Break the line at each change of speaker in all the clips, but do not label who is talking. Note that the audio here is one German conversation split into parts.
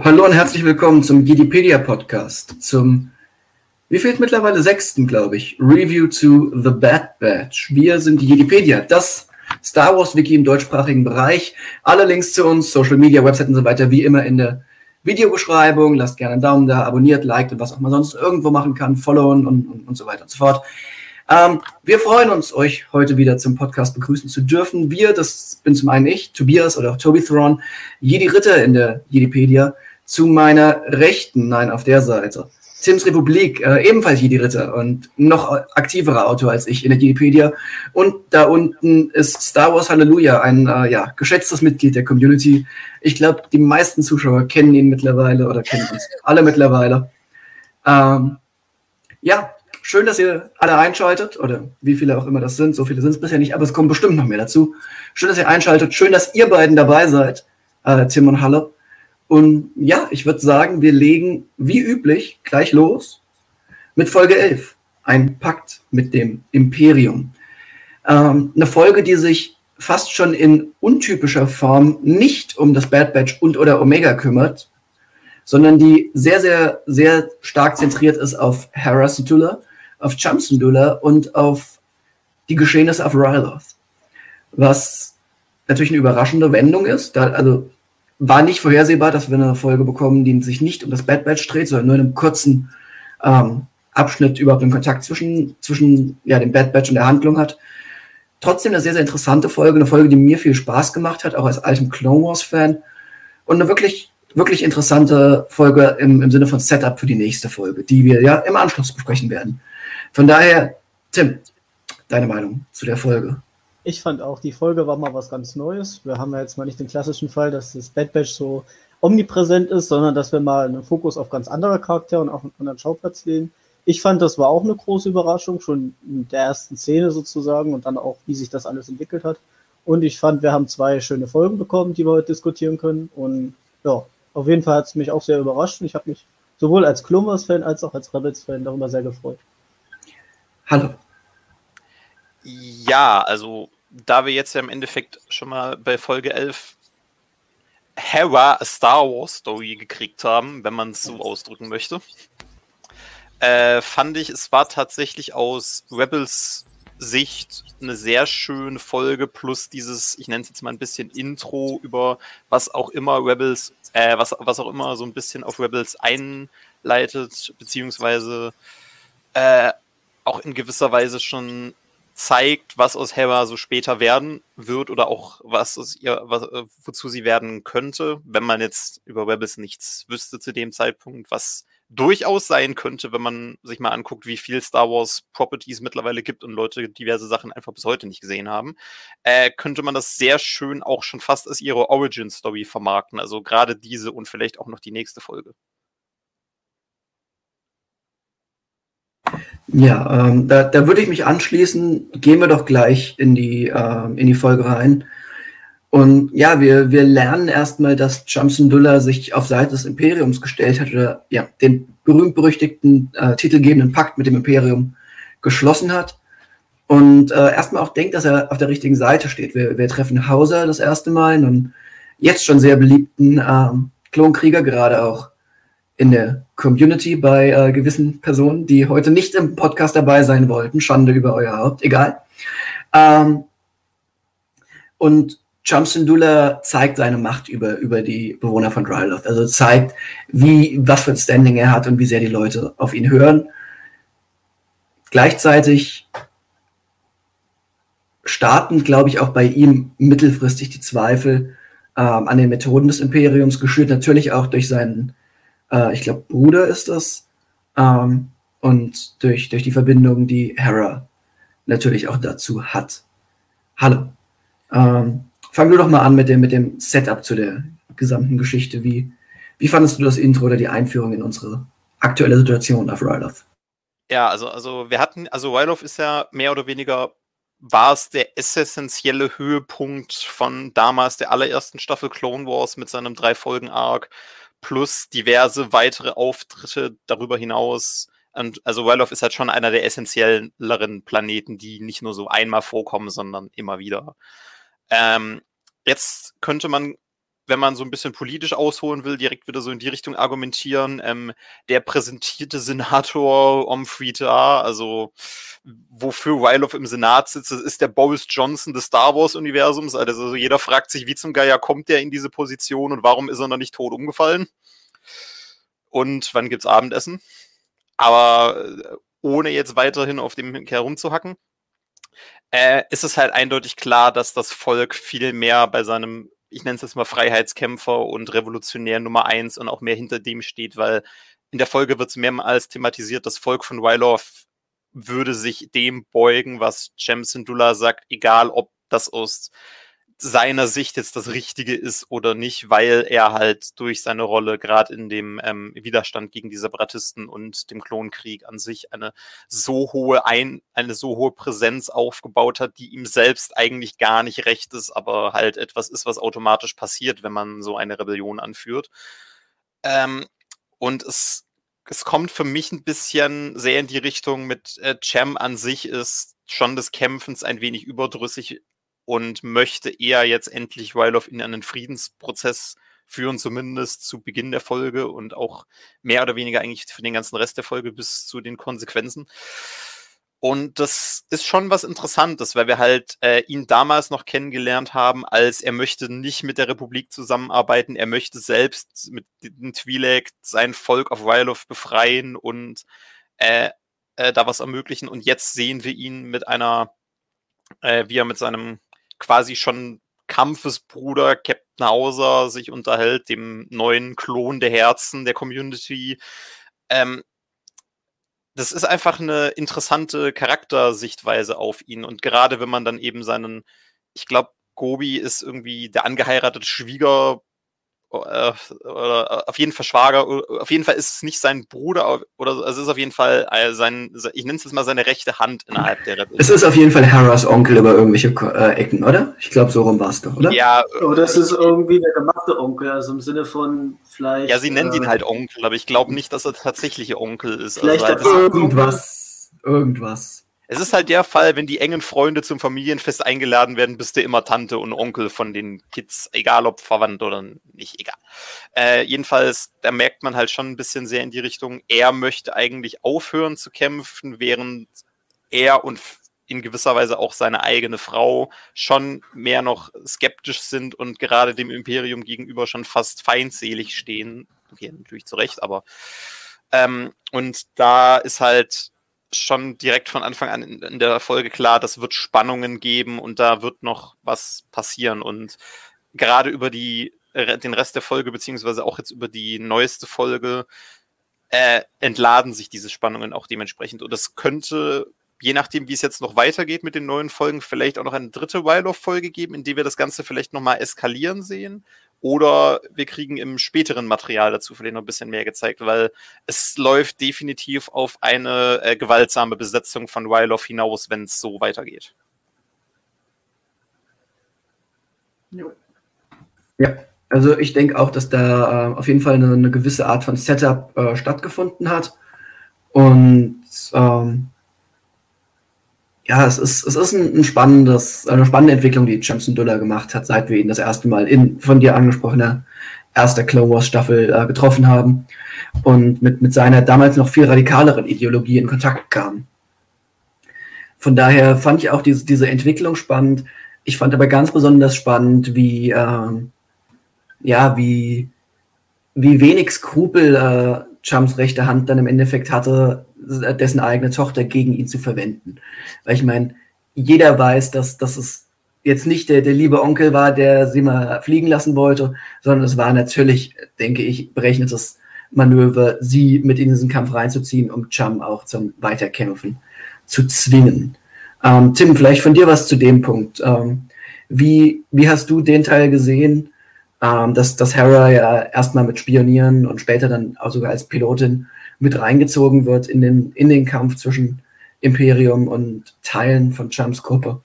Hallo und herzlich willkommen zum Wikipedia Podcast, zum wie fehlt mittlerweile sechsten, glaube ich, Review to The Bad Batch. Wir sind die Wikipedia, das Star Wars Wiki im deutschsprachigen Bereich. Alle Links zu uns, Social Media, Website und so weiter, wie immer in der Videobeschreibung. Lasst gerne einen Daumen da, abonniert, liked und was auch man sonst irgendwo machen kann, followen und, und, und so weiter und so fort. Ähm, wir freuen uns, euch heute wieder zum Podcast begrüßen zu dürfen. Wir, das bin zum einen ich, Tobias oder auch Toby Thrawn, Jedi Ritter in der Jedipedia, zu meiner Rechten, nein, auf der Seite. Tims Republik, äh, ebenfalls Jedi Ritter und noch aktiverer Autor als ich in der Jedipedia. Und da unten ist Star Wars Hallelujah, ein äh, ja, geschätztes Mitglied der Community. Ich glaube, die meisten Zuschauer kennen ihn mittlerweile oder kennen uns alle mittlerweile. Ähm, ja, schön, dass ihr alle einschaltet oder wie viele auch immer das sind. So viele sind es bisher nicht, aber es kommen bestimmt noch mehr dazu. Schön, dass ihr einschaltet. Schön, dass ihr beiden dabei seid, äh, Tim und Halle. Und ja, ich würde sagen, wir legen wie üblich gleich los mit Folge 11. Ein Pakt mit dem Imperium. Ähm, eine Folge, die sich fast schon in untypischer Form nicht um das Bad Batch und oder Omega kümmert, sondern die sehr, sehr, sehr stark zentriert ist auf Hera Syndulla, auf Cham Syndulla und auf die Geschehnisse auf Ryloth. Was natürlich eine überraschende Wendung ist. Da, also war nicht vorhersehbar, dass wir eine Folge bekommen, die sich nicht um das Bad Batch dreht, sondern nur in einem kurzen ähm, Abschnitt überhaupt einen Kontakt zwischen, zwischen ja, dem Bad Batch und der Handlung hat. Trotzdem eine sehr, sehr interessante Folge, eine Folge, die mir viel Spaß gemacht hat, auch als altem Clone Wars-Fan. Und eine wirklich, wirklich interessante Folge im, im Sinne von Setup für die nächste Folge, die wir ja im Anschluss besprechen werden. Von daher, Tim, deine Meinung zu der Folge?
Ich fand auch, die Folge war mal was ganz Neues. Wir haben ja jetzt mal nicht den klassischen Fall, dass das Bad Batch so omnipräsent ist, sondern dass wir mal einen Fokus auf ganz andere Charaktere und auf einen anderen Schauplatz legen. Ich fand, das war auch eine große Überraschung, schon in der ersten Szene sozusagen und dann auch, wie sich das alles entwickelt hat. Und ich fand, wir haben zwei schöne Folgen bekommen, die wir heute diskutieren können. Und ja, auf jeden Fall hat es mich auch sehr überrascht und ich habe mich sowohl als Clone fan als auch als Rebels-Fan darüber sehr gefreut.
Hallo.
Ja, also da wir jetzt ja im Endeffekt schon mal bei Folge 11 Hera a Star Wars Story gekriegt haben, wenn man es so ausdrücken möchte, äh, fand ich, es war tatsächlich aus Rebels Sicht eine sehr schöne Folge, plus dieses, ich nenne es jetzt mal ein bisschen Intro über was auch immer Rebels, äh, was, was auch immer so ein bisschen auf Rebels einleitet, beziehungsweise äh, auch in gewisser Weise schon zeigt, was aus Hera so später werden wird oder auch was aus ihr, was, äh, wozu sie werden könnte, wenn man jetzt über Rebels nichts wüsste zu dem Zeitpunkt, was durchaus sein könnte, wenn man sich mal anguckt, wie viel Star Wars Properties mittlerweile gibt und Leute diverse Sachen einfach bis heute nicht gesehen haben, äh, könnte man das sehr schön auch schon fast als ihre Origin Story vermarkten. Also gerade diese und vielleicht auch noch die nächste Folge.
Ja, ähm, da, da würde ich mich anschließen. Gehen wir doch gleich in die, äh, in die Folge rein. Und ja, wir, wir lernen erstmal, dass Jamsundullah sich auf Seite des Imperiums gestellt hat oder ja, den berühmt-berüchtigten äh, titelgebenden Pakt mit dem Imperium geschlossen hat. Und äh, erstmal auch denkt, dass er auf der richtigen Seite steht. Wir, wir treffen Hauser das erste Mal, einen jetzt schon sehr beliebten ähm, Klonkrieger, gerade auch in der Community bei äh, gewissen Personen, die heute nicht im Podcast dabei sein wollten. Schande über euer Haupt, egal. Ähm, und Chamsindula zeigt seine Macht über, über die Bewohner von Dryloth. Also zeigt, wie, was für ein Standing er hat und wie sehr die Leute auf ihn hören. Gleichzeitig starten, glaube ich, auch bei ihm mittelfristig die Zweifel ähm, an den Methoden des Imperiums, geschürt natürlich auch durch seinen äh, ich glaube, Bruder ist das. Ähm, und durch, durch die Verbindung, die Hera natürlich auch dazu hat. Hallo. Ähm, fang du doch mal an mit dem, mit dem Setup zu der gesamten Geschichte. Wie, wie fandest du das Intro oder die Einführung in unsere aktuelle Situation auf Ryloth?
Ja, also, also wir hatten, also Ryloth ist ja mehr oder weniger war es der essentielle Höhepunkt von damals der allerersten Staffel Clone Wars mit seinem drei Folgen Arc plus diverse weitere Auftritte darüber hinaus. Und also Wellov ist halt schon einer der essentielleren Planeten, die nicht nur so einmal vorkommen, sondern immer wieder. Ähm, jetzt könnte man wenn man so ein bisschen politisch ausholen will, direkt wieder so in die Richtung argumentieren. Ähm, der präsentierte Senator Omfrita, also wofür Wyloff im Senat sitzt, ist der Boris Johnson des Star Wars-Universums. Also jeder fragt sich, wie zum Geier kommt der in diese Position und warum ist er noch nicht tot umgefallen? Und wann gibt's Abendessen? Aber äh, ohne jetzt weiterhin auf dem herumzuhacken, äh, ist es halt eindeutig klar, dass das Volk viel mehr bei seinem ich nenne es jetzt mal Freiheitskämpfer und Revolutionär Nummer eins und auch mehr hinter dem steht, weil in der Folge wird es mehrmals thematisiert, das Volk von Wylorf würde sich dem beugen, was Jem Syndulla sagt, egal ob das aus seiner Sicht jetzt das Richtige ist oder nicht, weil er halt durch seine Rolle gerade in dem ähm, Widerstand gegen die Separatisten und dem Klonkrieg an sich eine so hohe ein eine so hohe Präsenz aufgebaut hat, die ihm selbst eigentlich gar nicht recht ist, aber halt etwas ist, was automatisch passiert, wenn man so eine Rebellion anführt. Ähm, und es es kommt für mich ein bisschen sehr in die Richtung mit äh, Cem an sich ist schon des Kämpfens ein wenig überdrüssig und möchte eher jetzt endlich Ryloff in einen Friedensprozess führen, zumindest zu Beginn der Folge und auch mehr oder weniger eigentlich für den ganzen Rest der Folge bis zu den Konsequenzen. Und das ist schon was Interessantes, weil wir halt äh, ihn damals noch kennengelernt haben, als er möchte nicht mit der Republik zusammenarbeiten, er möchte selbst mit den Twi'lek sein Volk auf Ryloff befreien und äh, äh, da was ermöglichen. Und jetzt sehen wir ihn mit einer, äh, wie er mit seinem quasi schon Kampfesbruder Captain Hauser sich unterhält, dem neuen Klon der Herzen der Community. Ähm, das ist einfach eine interessante Charaktersichtweise auf ihn. Und gerade wenn man dann eben seinen, ich glaube, Gobi ist irgendwie der angeheiratete Schwieger oder auf jeden Fall Schwager, auf jeden Fall ist es nicht sein Bruder oder also es ist auf jeden Fall äh, sein, ich nenne es jetzt mal seine rechte Hand innerhalb der
Rebellion. Es ist auf jeden Fall Harras Onkel über irgendwelche äh, Ecken, oder? Ich glaube, so rum war es doch, oder?
Ja. Oder es ist irgendwie der gemachte Onkel, also im Sinne von vielleicht.
Ja, sie nennt ihn äh, halt Onkel, aber ich glaube nicht, dass er tatsächliche Onkel ist.
Vielleicht also, irgendwas, irgendwas.
Es ist halt der Fall, wenn die engen Freunde zum Familienfest eingeladen werden, bist du immer Tante und Onkel von den Kids, egal ob verwandt oder nicht, egal. Äh, jedenfalls, da merkt man halt schon ein bisschen sehr in die Richtung, er möchte eigentlich aufhören zu kämpfen, während er und in gewisser Weise auch seine eigene Frau schon mehr noch skeptisch sind und gerade dem Imperium gegenüber schon fast feindselig stehen. Okay, natürlich zu Recht, aber ähm, und da ist halt schon direkt von Anfang an in, in, der Folge klar, das wird Spannungen geben und da wird noch was passieren. Und gerade über die, den Rest der Folge, beziehungsweise auch jetzt über die neueste Folge, äh, entladen sich diese Spannungen auch dementsprechend. Und es könnte, je nachdem, wie es jetzt noch weitergeht mit den neuen Folgen, vielleicht auch noch eine dritte Wild of Folge geben, in der wir das Ganze vielleicht nochmal eskalieren sehen. Oder wir kriegen im späteren Material dazu vielleicht noch ein bisschen mehr gezeigt, weil es läuft definitiv auf eine äh, gewaltsame Besetzung von Wyloff hinaus, wenn es so weitergeht.
Ja, also ich denke auch, dass da äh, auf jeden Fall eine, eine, gewisse Art von Setup äh, stattgefunden hat. Und ähm, ja, es ist, es ist ein, ein, spannendes, eine spannende Entwicklung, die Jameson Duller gemacht hat, seit wir ihn das erste Mal in von dir angesprochener erster Clone Wars Staffel äh, getroffen haben und mit, mit seiner damals noch viel radikaleren Ideologie in Kontakt kam. Von daher fand ich auch diese, diese Entwicklung spannend. Ich fand aber ganz besonders spannend, wie, äh, ja, wie, wie wenig Skrupel äh, Chums rechte Hand dann im Endeffekt hatte, dessen eigene Tochter gegen ihn zu verwenden. Weil ich meine, jeder weiß, dass, dass es jetzt nicht der, der liebe Onkel war, der sie mal fliegen lassen wollte, sondern es war natürlich, denke ich, berechnetes Manöver, sie mit in diesen Kampf reinzuziehen, um Chum auch zum Weiterkämpfen zu zwingen. Ähm, Tim, vielleicht von dir was zu dem Punkt. Ähm, wie, wie hast du den Teil gesehen, ähm, dass, dass Hera ja erstmal mit Spionieren und später dann auch sogar als Pilotin mit reingezogen wird in den, in den Kampf zwischen Imperium und Teilen von Chums Gruppe.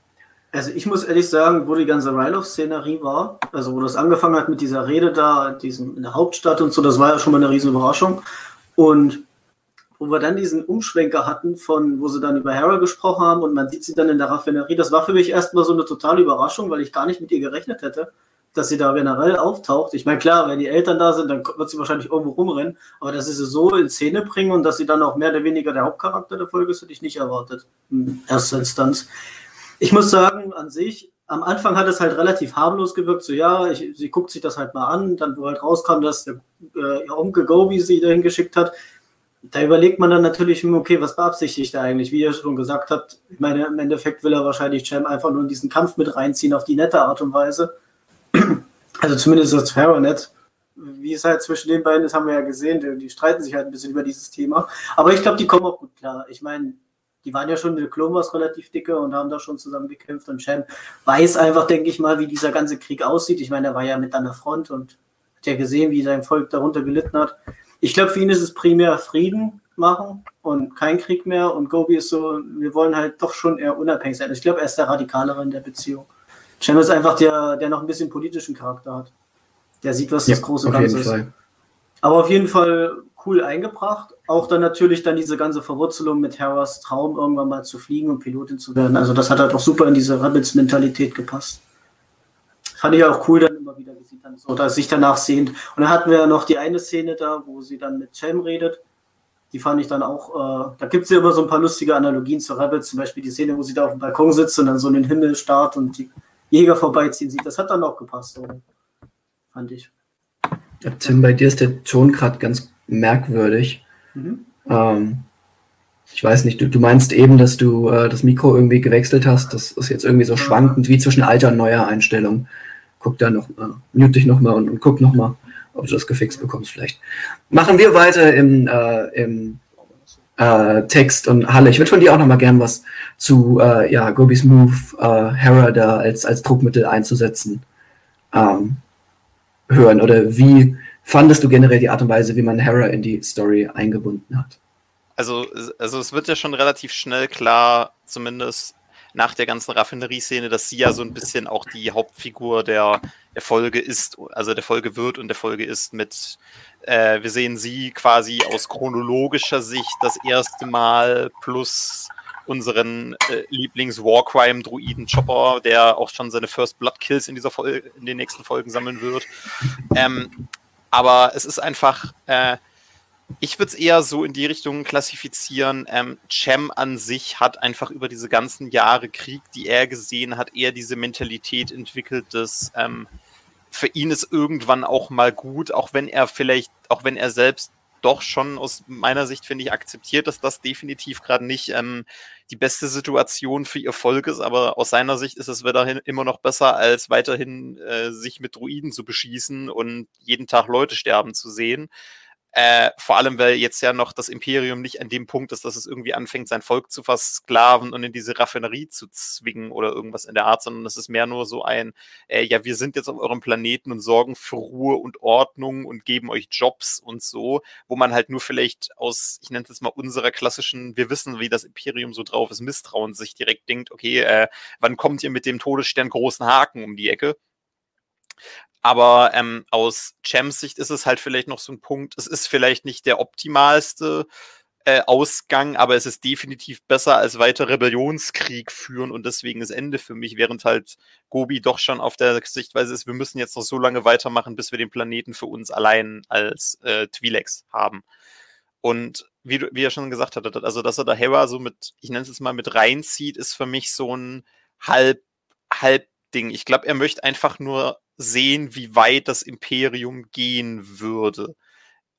Also ich muss ehrlich sagen, wo die ganze Ryloth-Szenerie war, also wo das angefangen hat mit dieser Rede da diesem, in der Hauptstadt und so, das war ja schon mal eine riesen Überraschung. Und wo wir dann diesen Umschwenker hatten, von wo sie dann über Hera gesprochen haben und man sieht sie dann in der Raffinerie, das war für mich erstmal so eine totale Überraschung, weil ich gar nicht mit ihr gerechnet hätte dass sie da generell auftaucht. Ich meine, klar, wenn die Eltern da sind, dann wird sie wahrscheinlich irgendwo rumrennen, aber dass sie sie so in Szene bringen und dass sie dann auch mehr oder weniger der Hauptcharakter der Folge ist, hätte ich nicht erwartet. In erster Instanz. Ich muss sagen, an sich, am Anfang hat es halt relativ harmlos gewirkt, so ja, ich, sie guckt sich das halt mal an, dann wo halt rauskam, dass der, äh, ihr Onkel Gobi sie dahin geschickt hat, da überlegt man dann natürlich, okay, was beabsichtigt er eigentlich? Wie er schon gesagt hat, ich meine, im Endeffekt will er wahrscheinlich Cem einfach nur in diesen Kampf mit reinziehen auf die nette Art und Weise. Also zumindest das Ferronet. Wie es halt zwischen den beiden ist, haben wir ja gesehen. Die, die streiten sich halt ein bisschen über dieses Thema. Aber ich glaube, die kommen auch gut klar. Ich meine, die waren ja schon in der Clone Wars relativ dicke und haben da schon zusammen gekämpft. Und Cem weiß einfach, denke ich mal, wie dieser ganze Krieg aussieht. Ich meine, er war ja mit an der Front und hat ja gesehen, wie sein Volk darunter gelitten hat. Ich glaube, für ihn ist es primär Frieden machen und kein Krieg mehr. Und Gobi ist so, wir wollen halt doch schon eher unabhängig sein. Ich glaube, er ist der Radikalere in der Beziehung. Cem ist einfach der, der noch ein bisschen politischen Charakter hat. Der sieht, was ja, das große Ganze ist. Fall. Aber auf jeden Fall cool eingebracht. Auch dann natürlich dann diese ganze Verwurzelung mit Harras Traum, irgendwann mal zu fliegen und Pilotin zu werden. Also das hat halt auch super in diese Rebels-Mentalität gepasst. Fand ich auch cool dann immer wieder, wie sie dann so da sich danach sehnt. Und dann hatten wir ja noch die eine Szene da, wo sie dann mit Cem redet. Die fand ich dann auch, äh, da gibt es ja immer so ein paar lustige Analogien zu Rebels, zum Beispiel die Szene, wo sie da auf dem Balkon sitzt und dann so in den Himmel starrt und die Jäger vorbeiziehen sieht. Das hat dann auch gepasst, so. fand ich.
Tim, bei dir ist der Ton gerade ganz merkwürdig. Mhm. Ähm, ich weiß nicht, du, du meinst eben, dass du äh, das Mikro irgendwie gewechselt hast. Das ist jetzt irgendwie so schwankend wie zwischen alter und neuer Einstellung. Guck da noch mal, mute dich noch mal und, und guck noch mal, ob du das gefixt bekommst vielleicht. Machen wir weiter im, äh, im äh, Text und Halle. Ich würde von dir auch noch mal gern was zu äh, ja, Gobis Move, äh, Hera da als, als Druckmittel einzusetzen ähm, hören. Oder wie fandest du generell die Art und Weise, wie man Hera in die Story eingebunden hat?
Also, also es wird ja schon relativ schnell klar, zumindest nach der ganzen Raffinerie-Szene, dass sie ja so ein bisschen auch die Hauptfigur der, der Folge ist, also der Folge wird und der Folge ist mit äh, wir sehen sie quasi aus chronologischer Sicht das erste Mal plus unseren äh, Lieblings-Warcrime-Druiden Chopper, der auch schon seine First Blood Kills in dieser Folge, in den nächsten Folgen sammeln wird. Ähm, aber es ist einfach, äh, ich würde es eher so in die Richtung klassifizieren. Ähm, Cem an sich hat einfach über diese ganzen Jahre Krieg, die er gesehen hat, eher diese Mentalität entwickelt, dass ähm, für ihn ist irgendwann auch mal gut, auch wenn er vielleicht, auch wenn er selbst doch schon aus meiner Sicht, finde ich, akzeptiert, dass das definitiv gerade nicht ähm, die beste Situation für ihr Volk ist, aber aus seiner Sicht ist es weiterhin immer noch besser, als weiterhin äh, sich mit Druiden zu beschießen und jeden Tag Leute sterben zu sehen. Äh, vor allem, weil jetzt ja noch das Imperium nicht an dem Punkt ist, dass es irgendwie anfängt, sein Volk zu versklaven und in diese Raffinerie zu zwingen oder irgendwas in der Art, sondern es ist mehr nur so ein, äh, ja, wir sind jetzt auf eurem Planeten und sorgen für Ruhe und Ordnung und geben euch Jobs und so, wo man halt nur vielleicht aus, ich nenne es mal unserer klassischen, wir wissen, wie das Imperium so drauf ist, Misstrauen sich direkt denkt, okay, äh, wann kommt ihr mit dem Todesstern großen Haken um die Ecke? Aber ähm, aus Champs Sicht ist es halt vielleicht noch so ein Punkt. Es ist vielleicht nicht der optimalste äh, Ausgang, aber es ist definitiv besser als weiter Rebellionskrieg führen und deswegen das Ende für mich, während halt Gobi doch schon auf der Sichtweise ist, wir müssen jetzt noch so lange weitermachen, bis wir den Planeten für uns allein als äh, Twi'leks haben. Und wie, wie er schon gesagt hat, also dass er da Hera so mit, ich nenne es jetzt mal mit reinzieht, ist für mich so ein halb, halb Ding. Ich glaube, er möchte einfach nur sehen, wie weit das Imperium gehen würde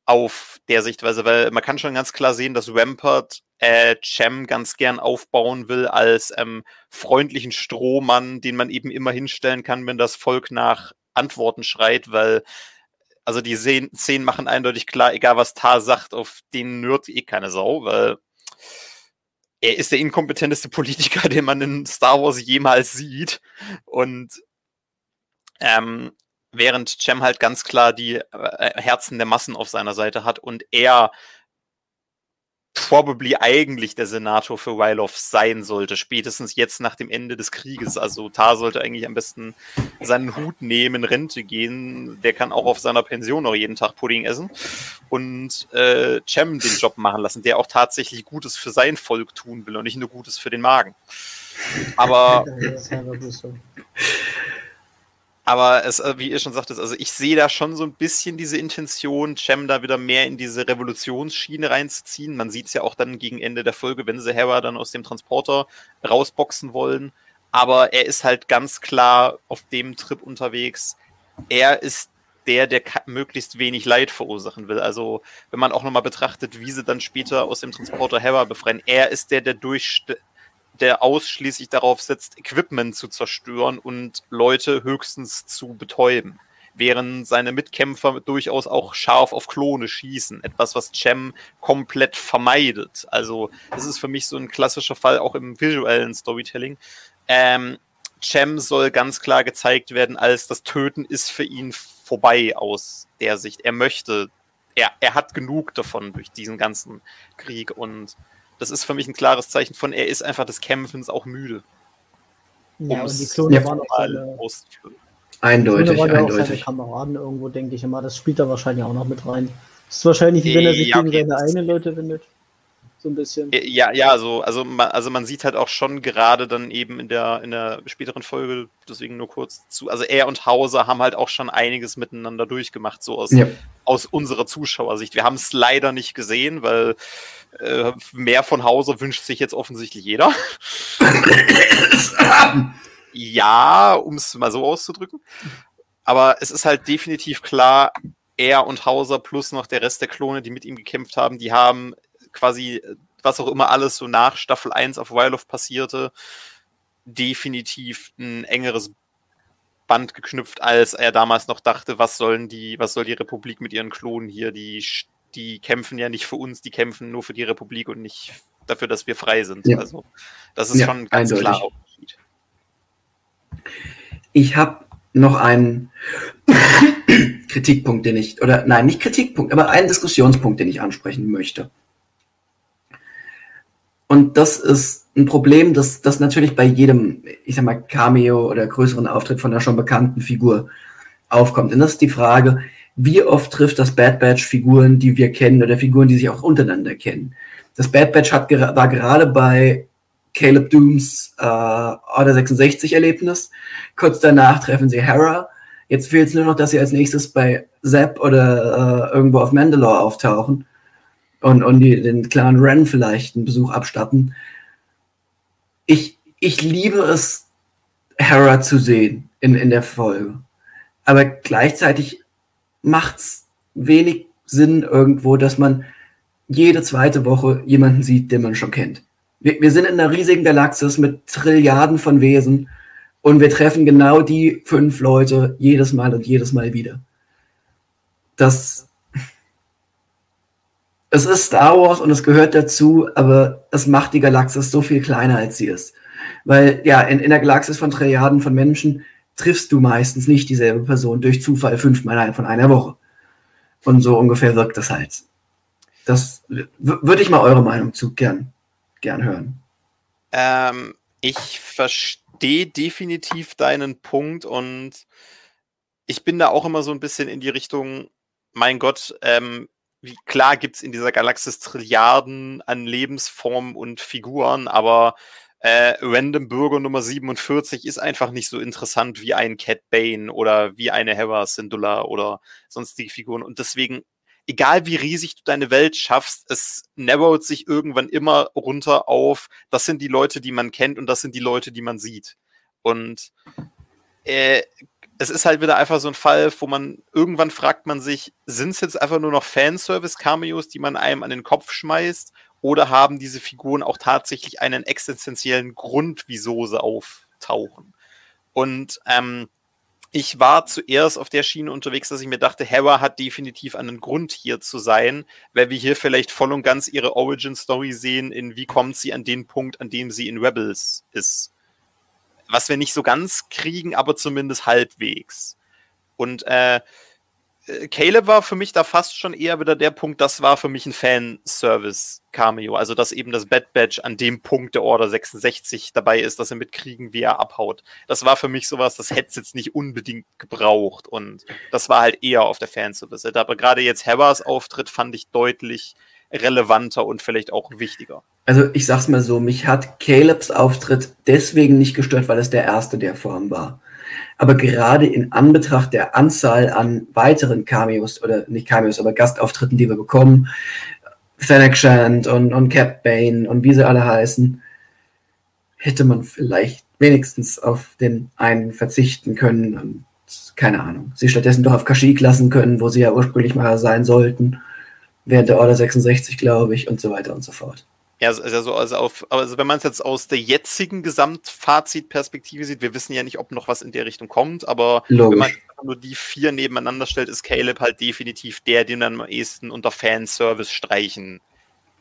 auf der Sichtweise, weil man kann schon ganz klar sehen, dass Rampart äh, Cem ganz gern aufbauen will als ähm, freundlichen Strohmann, den man eben immer hinstellen kann, wenn das Volk nach Antworten schreit, weil also die Szenen machen eindeutig klar, egal was Tar sagt, auf den nürt eh keine Sau, weil er ist der inkompetenteste Politiker, den man in Star Wars jemals sieht. Und ähm, während Cem halt ganz klar die äh, Herzen der Massen auf seiner Seite hat und er probably eigentlich der Senator für Wyloff sein sollte, spätestens jetzt nach dem Ende des Krieges. Also Tar sollte eigentlich am besten seinen Hut nehmen, Rente gehen. Der kann auch auf seiner Pension noch jeden Tag Pudding essen. Und äh, Cem den Job machen lassen, der auch tatsächlich Gutes für sein Volk tun will und nicht nur Gutes für den Magen. Aber Aber es, äh, wie ihr schon sagtet, also ich sehe da schon so ein bisschen diese Intention, Cem da wieder mehr in diese Revolutionsschiene reinzuziehen. Man sieht es ja auch dann gegen Ende der Folge, wenn sie Hera dann aus dem Transporter rausboxen wollen. Aber er ist halt ganz klar auf dem Trip unterwegs. Er ist der, der möglichst wenig Leid verursachen will. Also, wenn man auch nochmal betrachtet, wie sie dann später aus dem Transporter Hera befreien, er ist der, der durch der ausschließlich darauf setzt, Equipment zu zerstören und Leute höchstens zu betäuben. Während seine Mitkämpfer durchaus auch scharf auf Klone schießen. Etwas, was Cem komplett vermeidet. Also, das ist für mich so ein klassischer Fall auch im visuellen Storytelling. Ähm, Cem soll ganz klar gezeigt werden, als das Töten ist für ihn vorbei aus der Sicht. Er möchte, er, er hat genug davon durch diesen ganzen Krieg und das ist für mich ein klares Zeichen von, er ist einfach des Kämpfens auch müde.
Ja, und die Klone ja. waren auch seine,
eindeutig,
Klone waren
eindeutig.
auch seine Kameraden irgendwo, denke ich immer. Das spielt da wahrscheinlich auch noch mit rein. Das ist wahrscheinlich, wie wenn er sich ja, okay. gegen seine eigenen Leute wendet so ein bisschen.
Ja, ja, so, also man, also man sieht halt auch schon gerade dann eben in der, in der späteren Folge, deswegen nur kurz zu, also er und Hauser haben halt auch schon einiges miteinander durchgemacht, so aus, ja. aus unserer Zuschauersicht. Wir haben es leider nicht gesehen, weil äh, mehr von Hauser wünscht sich jetzt offensichtlich jeder. ja, um es mal so auszudrücken. Aber es ist halt definitiv klar, er und Hauser plus noch der Rest der Klone, die mit ihm gekämpft haben, die haben quasi, was auch immer alles so nach Staffel 1 auf Wildlife passierte, definitiv ein engeres Band geknüpft, als er damals noch dachte, was sollen die, was soll die Republik mit ihren Klonen hier? Die, die kämpfen ja nicht für uns, die kämpfen nur für die Republik und nicht dafür, dass wir frei sind. Ja. Also, das ist ja, schon ganz eindeutig. klar Unterschied.
Ich habe noch einen Kritikpunkt, den ich, oder nein, nicht Kritikpunkt, aber einen Diskussionspunkt, den ich ansprechen möchte. Und das ist ein Problem, das, das natürlich bei jedem, ich sag mal, Cameo oder größeren Auftritt von einer schon bekannten Figur aufkommt. Und das ist die Frage, wie oft trifft das Bad Batch Figuren, die wir kennen oder Figuren, die sich auch untereinander kennen? Das Bad Batch hat, war gerade bei Caleb Dooms äh, Order 66 Erlebnis. Kurz danach treffen sie Hera. Jetzt fehlt es nur noch, dass sie als nächstes bei Zapp oder äh, irgendwo auf Mandalore auftauchen und, und die, den Clan Ren vielleicht einen Besuch abstatten. Ich, ich liebe es, Hera zu sehen in, in der Folge. Aber gleichzeitig macht es wenig Sinn irgendwo, dass man jede zweite Woche jemanden sieht, den man schon kennt. Wir, wir sind in einer riesigen Galaxis mit Trilliarden von Wesen und wir treffen genau die fünf Leute jedes Mal und jedes Mal wieder. Das, es ist Star Wars und es gehört dazu, aber es macht die Galaxis so viel kleiner, als sie ist. Weil ja, in, in der Galaxis von Trilliarden von Menschen triffst du meistens nicht dieselbe Person durch Zufall fünfmal von einer Woche. Und so ungefähr wirkt das halt. Das würde ich mal eure Meinung zu gern, gern hören.
Ähm, ich verstehe definitiv deinen Punkt und ich bin da auch immer so ein bisschen in die Richtung, mein Gott, ähm, wie klar gibt es in dieser Galaxis Trilliarden an Lebensformen und Figuren, aber äh, Random Bürger Nummer 47 ist einfach nicht so interessant wie ein Cat Bane oder wie eine Hera Syndulla oder sonstige Figuren. Und deswegen, egal wie riesig du deine Welt schaffst, es narrowt sich irgendwann immer runter auf, das sind die Leute, die man kennt und das sind die Leute, die man sieht. Und äh, es ist halt wieder einfach so ein Fall, wo man irgendwann fragt man sich, sind es jetzt einfach nur noch Fanservice-Cameos, die man einem an den Kopf schmeißt, oder haben diese Figuren auch tatsächlich einen existenziellen Grund, wieso sie auftauchen? Und ähm, ich war zuerst auf der Schiene unterwegs, dass ich mir dachte, Hera hat definitiv einen Grund hier zu sein, weil wir hier vielleicht voll und ganz ihre Origin-Story sehen, in wie kommt sie an den Punkt, an dem sie in Rebels ist was wir nicht so ganz kriegen, aber zumindest halbwegs. Und äh, Caleb war für mich da fast schon eher wieder der Punkt, das war für mich ein Fanservice-Cameo. Also, dass eben das Bad Badge an dem Punkt der Order 66 dabei ist, dass er mitkriegen, wie er abhaut. Das war für mich sowas, das hätte es jetzt nicht unbedingt gebraucht. Und das war halt eher auf der Fanservice. Aber gerade jetzt Hebbers Auftritt fand ich deutlich relevanter und vielleicht auch wichtiger.
Also ich sag's mal so, mich hat Calebs Auftritt deswegen nicht gestört, weil es der erste der Form war. Aber gerade in Anbetracht der Anzahl an weiteren Cameos oder nicht Cameos, aber Gastauftritten, die wir bekommen, Fennec Shand und, und Cap Bane und wie sie alle heißen, hätte man vielleicht wenigstens auf den einen verzichten können und keine Ahnung, sie stattdessen doch auf Kashyyyk lassen können, wo sie ja ursprünglich mal sein sollten, während der Order 66, glaube ich, und so weiter und so fort.
Ja, also, also, auf, also wenn man es jetzt aus der jetzigen Gesamtfazitperspektive sieht, wir wissen ja nicht, ob noch was in der Richtung kommt, aber Logisch. wenn man nur die vier nebeneinander stellt, ist Caleb halt definitiv der, den man am ehesten unter Fanservice streichen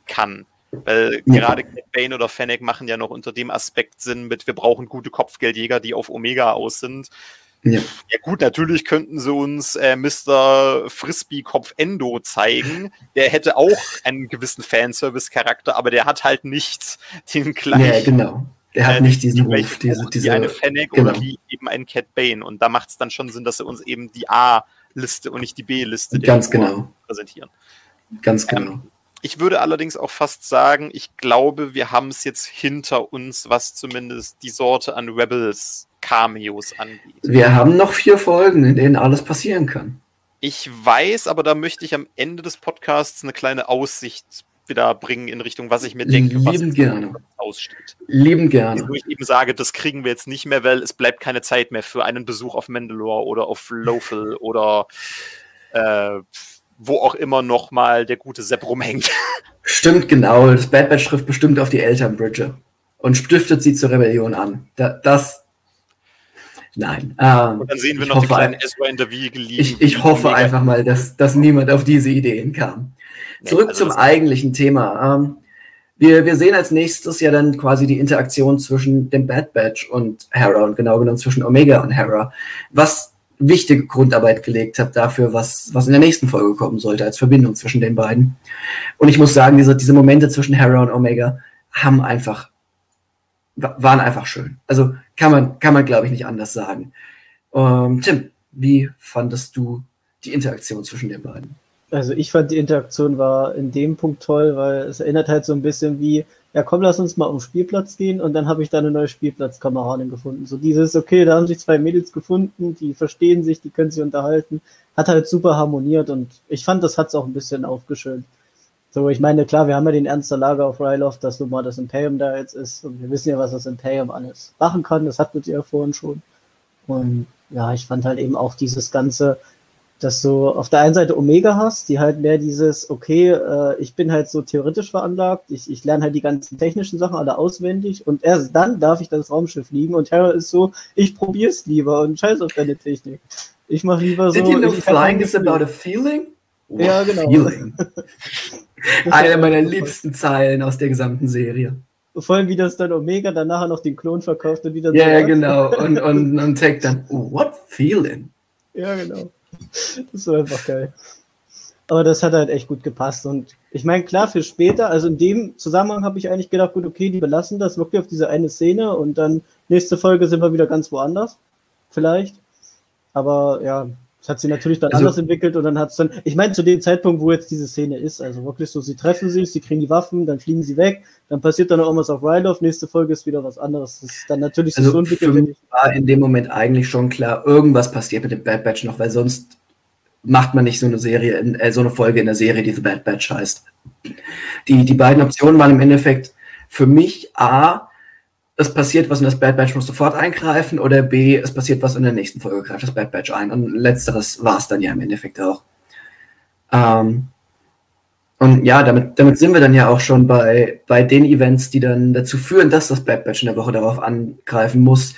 kann. Weil ja. gerade Bane oder Fennec machen ja noch unter dem Aspekt Sinn mit, wir brauchen gute Kopfgeldjäger, die auf Omega aus sind. Ja. ja. gut, natürlich könnten sie uns äh, Mr. Frisbee-Kopf Endo zeigen. Der hätte auch einen gewissen Fanservice-Charakter, aber der hat halt nicht den
gleichen. Ja, genau. Der hat äh, nicht diesen Ruf,
diese, diese, wie eine Fennec genau. oder wie eben ein Cat Bane. Und da macht es dann schon Sinn, dass sie uns eben die A-Liste und nicht die B-Liste
Ganz genau.
präsentieren.
Ganz ähm, genau. Ähm,
ich würde allerdings auch fast sagen, ich glaube, wir haben es jetzt hinter uns, was zumindest die Sorte an Rebels Cameos angeht.
Wir haben noch vier Folgen, in denen alles passieren kann.
Ich weiß, aber da möchte ich am Ende des Podcasts eine kleine Aussicht wieder bringen in Richtung, was ich mir denke,
Lieben
was
gerne.
aussteht.
Lieben gerne.
Wo ich eben sage, das kriegen wir jetzt nicht mehr, weil es bleibt keine Zeit mehr für einen Besuch auf Mandalore oder auf Lothal oder äh, wo auch immer noch mal der gute Sepp rumhängt.
Stimmt, genau. Das Bad Batch trifft bestimmt auf die Eltern Bridger und stiftet sie zur Rebellion an. Da, das. Nein.
Ähm, und dann sehen wir noch hoffe, die kleinen Ezra in der Wiege liegen.
Ich, ich hoffe einfach mal, dass, dass niemand auf diese Ideen kam. Zurück also zum eigentlichen Thema. Ähm, wir, wir sehen als nächstes ja dann quasi die Interaktion zwischen dem Bad Batch und Hera und genau genommen zwischen Omega und Hera. Was wichtige Grundarbeit gelegt habe dafür, was, was in der nächsten Folge kommen sollte, als Verbindung zwischen den beiden. Und ich muss sagen, diese, diese Momente zwischen Hera und Omega haben einfach, waren einfach schön. Also kann man, kann man glaube ich, nicht anders sagen. Ähm, Tim, wie fandest du die Interaktion zwischen den beiden?
Also ich fand die Interaktion war in dem Punkt toll, weil es erinnert halt so ein bisschen wie ja komm, lass uns mal um Spielplatz gehen und dann habe ich da eine neue Spielplatzkameradin gefunden. So dieses, okay, da haben sich zwei Mädels gefunden, die verstehen sich, die können sich unterhalten, hat halt super harmoniert und ich fand, das hat es auch ein bisschen aufgeschönt. So, ich meine, klar, wir haben ja den Ernst der Lage auf Ryloth, dass nun mal das Imperium da jetzt ist und wir wissen ja, was das Imperium alles machen kann, das hatten wir ja vorhin schon. Und ja, ich fand halt eben auch dieses ganze, dass du auf der einen Seite Omega hast, die halt mehr dieses, okay, äh, ich bin halt so theoretisch veranlagt, ich, ich lerne halt die ganzen technischen Sachen alle auswendig und erst dann darf ich das Raumschiff fliegen und Terra ist so, ich probier's lieber und scheiß auf deine Technik. Ich mach lieber so.
Did you know flying is about a feeling?
What ja, genau.
Feeling. Eine meiner liebsten Zeilen aus der gesamten Serie.
Vor allem, wie das dann Omega dann nachher noch den Klon verkauft und wieder
Ja, so ja, genau. Und, und, und Tech dann, what feeling?
Ja, genau. Das war einfach geil. Aber das hat halt echt gut gepasst. Und ich meine, klar, für später, also in dem Zusammenhang habe ich eigentlich gedacht, gut, okay, die belassen das wirklich auf diese eine Szene und dann nächste Folge sind wir wieder ganz woanders. Vielleicht. Aber ja, das hat sie natürlich dann also, anders entwickelt und dann hat es dann, ich meine, zu dem Zeitpunkt, wo jetzt diese Szene ist, also wirklich so, sie treffen sich, sie kriegen die Waffen, dann fliegen sie weg, dann passiert dann auch was auf Ryloth, nächste Folge ist wieder was anderes. Das ist dann natürlich
also so entwickelt. Für mich war in dem Moment eigentlich schon klar, irgendwas passiert mit dem Bad Batch noch, weil sonst macht man nicht so eine Serie, äh, so eine Folge in der Serie, die The Bad Batch heißt. Die, die beiden Optionen waren im Endeffekt für mich A, es passiert was und das Bad Batch muss sofort eingreifen oder B, es passiert was in der nächsten Folge, greift das Bad Batch ein. Und letzteres war es dann ja im Endeffekt auch. Ähm, und ja, damit, damit sind wir dann ja auch schon bei, bei den Events, die dann dazu führen, dass das Bad Batch in der Woche darauf angreifen muss.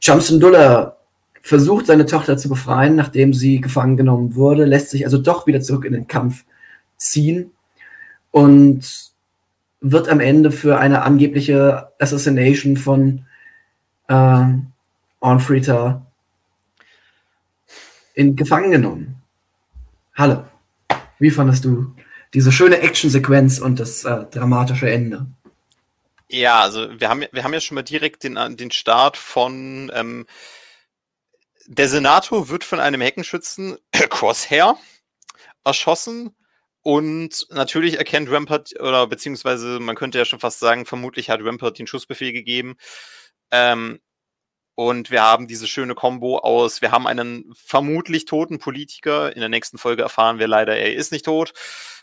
Jamson Duller versucht, seine Tochter zu befreien, nachdem sie gefangen genommen wurde, lässt sich also doch wieder zurück in den Kampf ziehen und wird am Ende für eine angebliche Assassination von äh, Onfrita in Gefangen genommen. Halle, wie fandest du diese schöne Actionsequenz und das äh, dramatische Ende?
Ja, also wir haben, wir haben ja schon mal direkt den, den Start von ähm, der Senator wird von einem Heckenschützen Crosshair erschossen und natürlich erkennt Rampart, oder beziehungsweise man könnte ja schon fast sagen, vermutlich hat Rampart den Schussbefehl gegeben. Ähm, Und wir haben diese schöne Kombo aus, wir haben einen vermutlich toten Politiker. In der nächsten Folge erfahren wir leider, er ist nicht tot,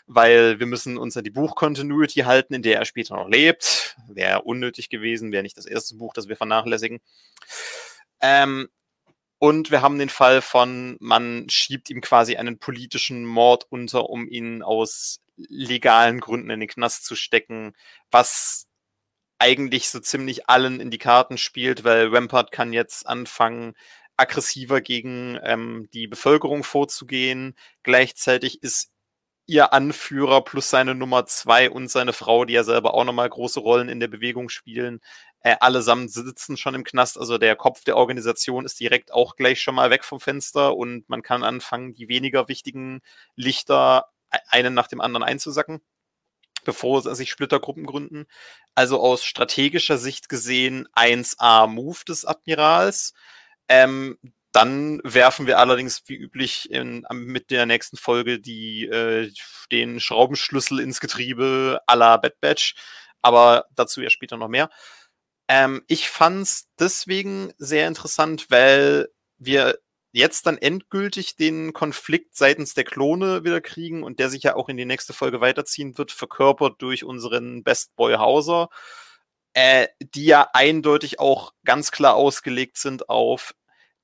weil wir müssen uns an die Buchcontinuity halten, in der er später noch lebt. Wäre unnötig gewesen, wäre nicht das erste Buch, das wir vernachlässigen. Ähm, und wir haben den Fall von, man schiebt ihm quasi einen politischen Mord unter, um ihn aus legalen Gründen in den Knast zu stecken, was eigentlich so ziemlich allen in die Karten spielt, weil Rampart kann jetzt anfangen, aggressiver gegen ähm, die Bevölkerung vorzugehen. Gleichzeitig ist ihr Anführer plus seine Nummer zwei und seine Frau, die ja selber auch nochmal große Rollen in der Bewegung spielen, äh, allesamt sitzen schon im Knast. Also der Kopf der Organisation ist direkt auch gleich schon mal weg vom Fenster und man kann anfangen, die weniger wichtigen Lichter e-, einen nach dem anderen einzusacken bevor sich Splittergruppen gründen. Also aus strategischer Sicht gesehen 1A Move des Admirals. Ähm, dann werfen wir allerdings wie üblich in, mit der nächsten Folge die, äh, den Schraubenschlüssel ins Getriebe à la Bad Batch. Aber dazu ja später noch mehr. Ähm, ich fand es deswegen sehr interessant, weil wir jetzt dann endgültig den Konflikt seitens der Klone wieder kriegen und der sich ja auch in die nächste Folge weiterziehen wird, verkörpert durch unseren Best Boy Hauser, äh, die ja eindeutig auch ganz klar ausgelegt sind auf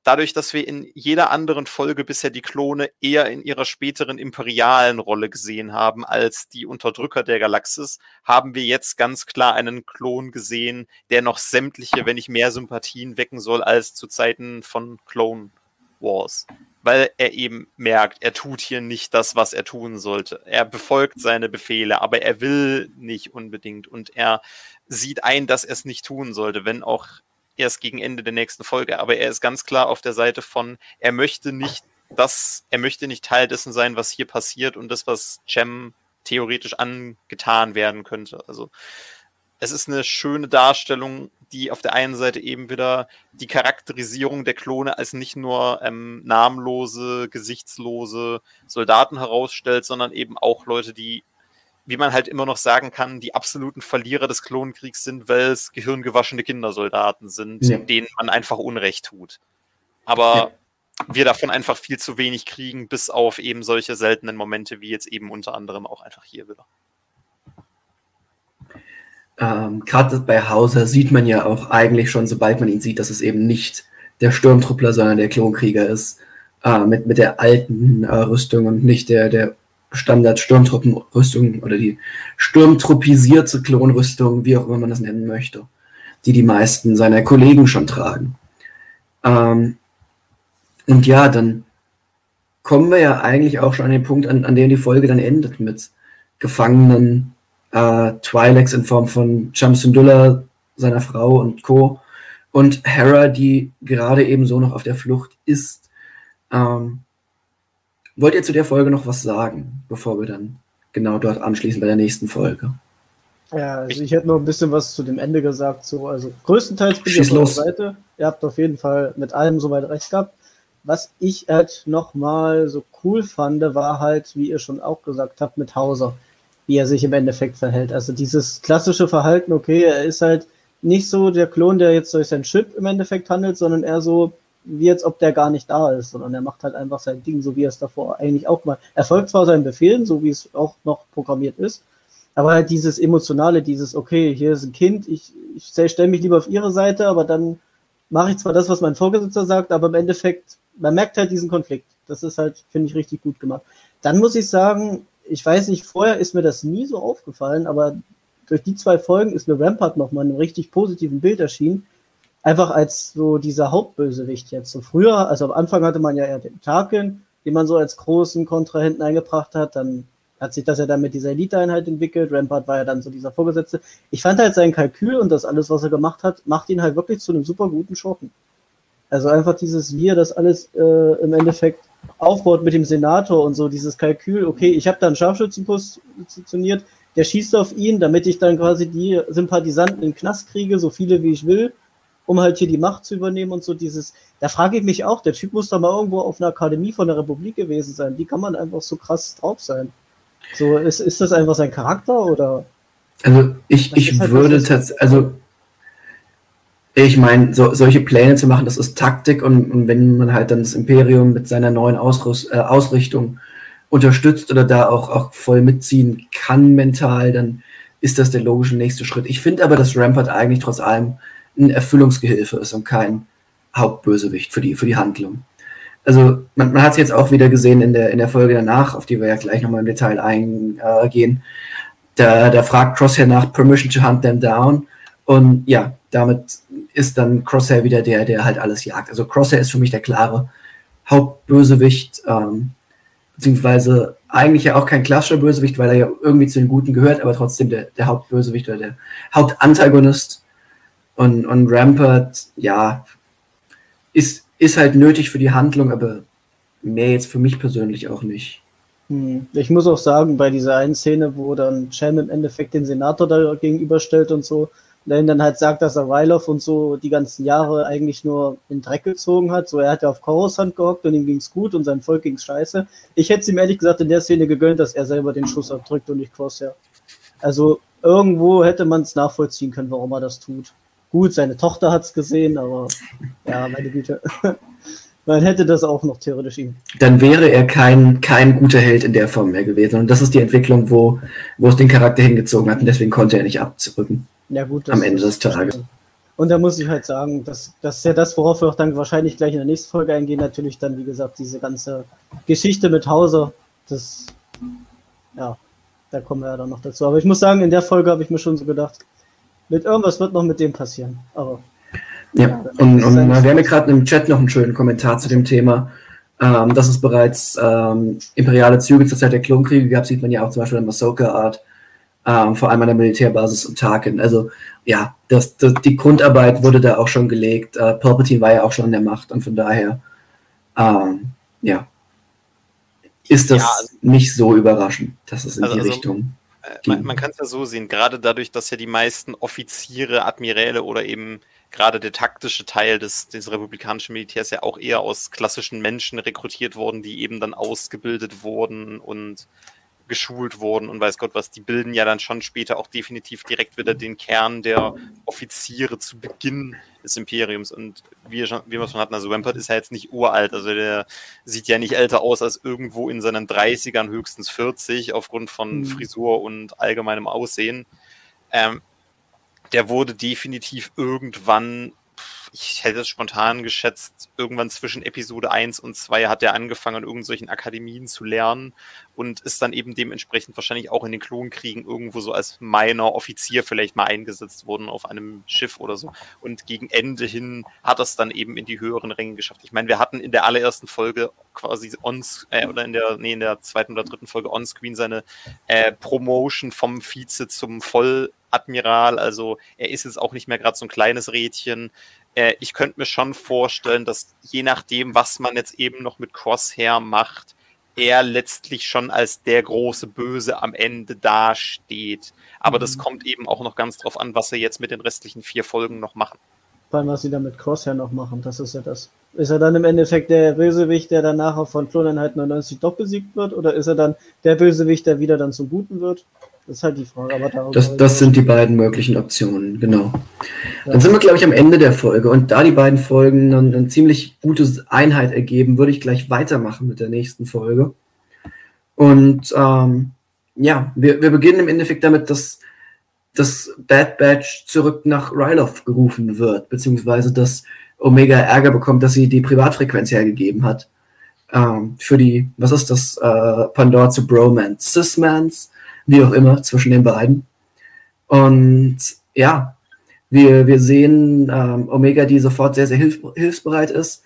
dadurch, dass wir in jeder anderen Folge bisher die Klone eher in ihrer späteren imperialen Rolle gesehen haben als die Unterdrücker der Galaxis, haben wir jetzt ganz klar einen Klon gesehen, der noch sämtliche, wenn nicht mehr Sympathien wecken soll als zu Zeiten von Clone Wars, weil er eben merkt, er tut hier nicht das, was er tun sollte. Er befolgt seine Befehle, aber er will nicht unbedingt und er sieht ein, dass er es nicht tun sollte, wenn auch erst gegen Ende der nächsten Folge. Aber er ist ganz klar auf der Seite von, er möchte nicht das, er möchte nicht Teil dessen sein, was hier passiert und das, was Cem theoretisch angetan werden könnte. Also es ist eine schöne Darstellung, die auf der einen Seite eben wieder die Charakterisierung der Klone als nicht nur ähm, namenlose, gesichtslose Soldaten herausstellt, sondern eben auch Leute, die, wie man halt immer noch sagen kann, die absoluten Verlierer des Klonkriegs sind, weil es gehirngewaschene Kindersoldaten sind, ja. denen man einfach Unrecht tut. Aber ja. wir davon einfach viel zu wenig kriegen, bis auf eben solche seltenen Momente, wie jetzt eben unter anderem auch einfach hier wieder.
Ähm, Gerade bei Hauser sieht man ja auch eigentlich schon, sobald man ihn sieht, dass es eben nicht der Sturmtruppler, sondern der Klonkrieger ist. Äh, mit, mit der alten äh, Rüstung und nicht der, der Standard-Sturmtruppenrüstung oder die sturmtruppisierte Klonrüstung, wie auch immer man das nennen möchte, die die meisten seiner Kollegen schon tragen. Ähm, und ja, dann kommen wir ja eigentlich auch schon an den Punkt, an, an dem die Folge dann endet mit Gefangenen, äh, Twi'leks in Form von Chamsundullah, seiner Frau und Co. Und Hera, die gerade eben so noch auf der Flucht ist. Ähm, wollt ihr zu der Folge noch was sagen, bevor wir dann genau dort anschließen bei der nächsten Folge?
Ja, also ich hätte noch ein bisschen was zu dem Ende gesagt. So, also größtenteils bin ich auf eurer Seite. Ihr habt auf jeden Fall mit allem soweit recht gehabt. Was ich halt nochmal so cool fand, war halt, wie ihr schon auch gesagt habt, mit Hauser wie er sich im Endeffekt verhält. Also dieses klassische Verhalten, okay, er ist halt nicht so der Klon, der jetzt durch sein Chip im Endeffekt handelt, sondern eher so, wie jetzt ob der gar nicht da ist, sondern er macht halt einfach sein Ding, so wie er es davor eigentlich auch mal. Er folgt zwar seinen Befehlen, so wie es auch noch programmiert ist, aber halt dieses emotionale, dieses, okay, hier ist ein Kind, ich, ich stelle mich lieber auf ihre Seite, aber dann mache ich zwar das, was mein Vorgesetzter sagt, aber im Endeffekt, man merkt halt diesen Konflikt. Das ist halt, finde ich, richtig gut gemacht. Dann muss ich sagen, ich weiß nicht, vorher ist mir das nie so aufgefallen, aber durch die zwei Folgen ist mir Rampart nochmal in einem richtig positiven Bild erschienen. Einfach als so dieser Hauptbösewicht jetzt. So früher, also am Anfang hatte man ja eher den Tarkin, den man so als großen Kontrahenten eingebracht hat. Dann hat sich das ja dann mit dieser Elite-Einheit entwickelt. Rampart war ja dann so dieser Vorgesetzte. Ich fand halt sein Kalkül und das alles, was er gemacht hat, macht ihn halt wirklich zu einem super guten Schurken. Also einfach dieses, wie er das alles äh, im Endeffekt aufbaut mit dem Senator und so, dieses Kalkül, okay, ich habe da einen Scharfschützenpost positioniert, der schießt auf ihn, damit ich dann quasi die Sympathisanten in den Knast kriege, so viele wie ich will, um halt hier die Macht zu übernehmen und so dieses, da frage ich mich auch, der Typ muss doch mal irgendwo auf einer Akademie von der Republik gewesen sein. Wie kann man einfach so krass drauf sein? So, ist, ist das einfach sein Charakter oder?
Also ich, ich halt würde tatsächlich, also Ich meine, so, solche Pläne zu machen, das ist Taktik und, und, wenn man halt dann das Imperium mit seiner neuen Ausrüst, äh, Ausrichtung unterstützt oder da auch, auch voll mitziehen kann mental, dann ist das der logische nächste Schritt. Ich finde aber, dass Rampart eigentlich trotz allem ein Erfüllungsgehilfe ist und kein Hauptbösewicht für die, für die Handlung. Also man, man hat es jetzt auch wieder gesehen in der, in der Folge danach, auf die wir ja gleich nochmal im Detail eingehen. Da, da fragt Crosshair nach Permission to hunt them down. Und ja, damit ist dann Crosshair wieder der, der halt alles jagt. Also Crosshair ist für mich der klare Hauptbösewicht, ähm, beziehungsweise eigentlich ja auch kein klassischer Bösewicht, weil er ja irgendwie zu den Guten gehört, aber trotzdem der, der Hauptbösewicht oder der Hauptantagonist. Und, und Rampart, ja, ist, ist halt nötig für die Handlung, aber mehr jetzt für mich persönlich auch nicht.
Hm. Ich muss auch sagen, bei dieser einen Szene, wo dann Cem im Endeffekt den Senator da gegenüberstellt und so, ihm dann halt sagt, dass er Weiloff und so die ganzen Jahre eigentlich nur in Dreck gezogen hat. So, er hat ja auf Hand gehockt und ihm ging's gut und sein Volk ging's scheiße. Ich hätte es ihm ehrlich gesagt in der Szene gegönnt, dass er selber den Schuss abdrückt und nicht Crosshair. Also irgendwo hätte man es nachvollziehen können, warum er das tut. Gut, seine Tochter hat's gesehen, aber ja, meine Güte. Man hätte das auch noch theoretisch ihm.
Dann wäre er kein, kein guter Held in der Form mehr gewesen. Und das ist die Entwicklung, wo, wo es den Charakter hingezogen hat. Und deswegen konnte er nicht abzurücken.
Ja, gut.
am Ende des Tages.
Und da muss ich halt sagen, dass das ist ja das, worauf wir auch dann wahrscheinlich gleich in der nächsten Folge eingehen. Natürlich dann, wie gesagt, diese ganze Geschichte mit Hauser. Das, ja, da kommen wir ja dann noch dazu. Aber ich muss sagen, in der Folge habe ich mir schon so gedacht, mit irgendwas wird noch mit dem passieren. Aber.
Ja, ja und, und wir haben ja gerade im Chat noch einen schönen Kommentar zu dem Thema. Ähm, dass es bereits ähm, imperiale Züge zur Zeit der Klonkriege gab, sieht man ja auch zum Beispiel in Masoka Art ähm, vor allem an der Militärbasis und Tarkin. Also ja, das, das, die Grundarbeit wurde da auch schon gelegt. Äh, Palpatine war ja auch schon in der Macht und von daher, ähm, ja, ist das ja, also, nicht so überraschend, dass es in also, die also, Richtung.
Äh, man, man kann es ja so sehen, gerade dadurch, dass ja die meisten Offiziere, Admiräle oder eben gerade der taktische Teil des, des republikanischen Militärs ja auch eher aus klassischen Menschen rekrutiert wurden, die eben dann ausgebildet wurden und geschult wurden und weiß Gott was, die bilden ja dann schon später auch definitiv direkt wieder den Kern der Offiziere zu Beginn des Imperiums. Und wie, schon, wie wir schon hatten, also Rampart ist ja jetzt nicht uralt, also der sieht ja nicht älter aus als irgendwo in seinen 30ern, höchstens 40, aufgrund von mhm. Frisur und allgemeinem Aussehen. Ähm, der wurde definitiv irgendwann ich hätte es spontan geschätzt, irgendwann zwischen Episode 1 und 2 hat er angefangen, an irgendwelchen Akademien zu lernen und ist dann eben dementsprechend wahrscheinlich auch in den Klonkriegen irgendwo so als meiner Offizier vielleicht mal eingesetzt worden auf einem Schiff oder so. Und gegen Ende hin hat er es dann eben in die höheren Ränge geschafft. Ich meine, wir hatten in der allerersten Folge quasi on, äh, oder in der, nee, in der zweiten oder dritten Folge onscreen seine äh, Promotion vom Vize zum Volladmiral. Also er ist jetzt auch nicht mehr gerade so ein kleines Rädchen äh, ich könnte mir schon vorstellen, dass je nachdem, was man jetzt eben noch mit Crosshair macht, er letztlich schon als der große Böse am Ende dasteht. Aber mhm. das kommt eben auch noch ganz drauf an, was sie jetzt mit den restlichen vier Folgen noch machen.
Vor allem, was sie dann mit Crosshair noch machen, das ist ja das. Ist er dann im Endeffekt der Bösewicht, der dann nachher von Kloneinheit 99 doch besiegt wird? Oder ist er dann der Bösewicht, der wieder dann zum Guten wird? Das ist halt die Frage.
Aber das, das sind die beiden möglichen Optionen, genau. Ja. Dann sind wir, glaube ich, am Ende der Folge. Und da die beiden Folgen dann eine ziemlich gute Einheit ergeben, würde ich gleich weitermachen mit der nächsten Folge. Und ähm, ja, wir, wir beginnen im Endeffekt damit, dass das Bad Batch zurück nach Ryloth gerufen wird, beziehungsweise dass Omega Ärger bekommt, dass sie die Privatfrequenz hergegeben hat. Ähm, für die, was ist das, äh, Pandora zu Bromance, Cis-Mans wie auch immer, zwischen den beiden. Und ja, wir, wir sehen ähm, Omega, die sofort sehr, sehr hilf hilfsbereit ist.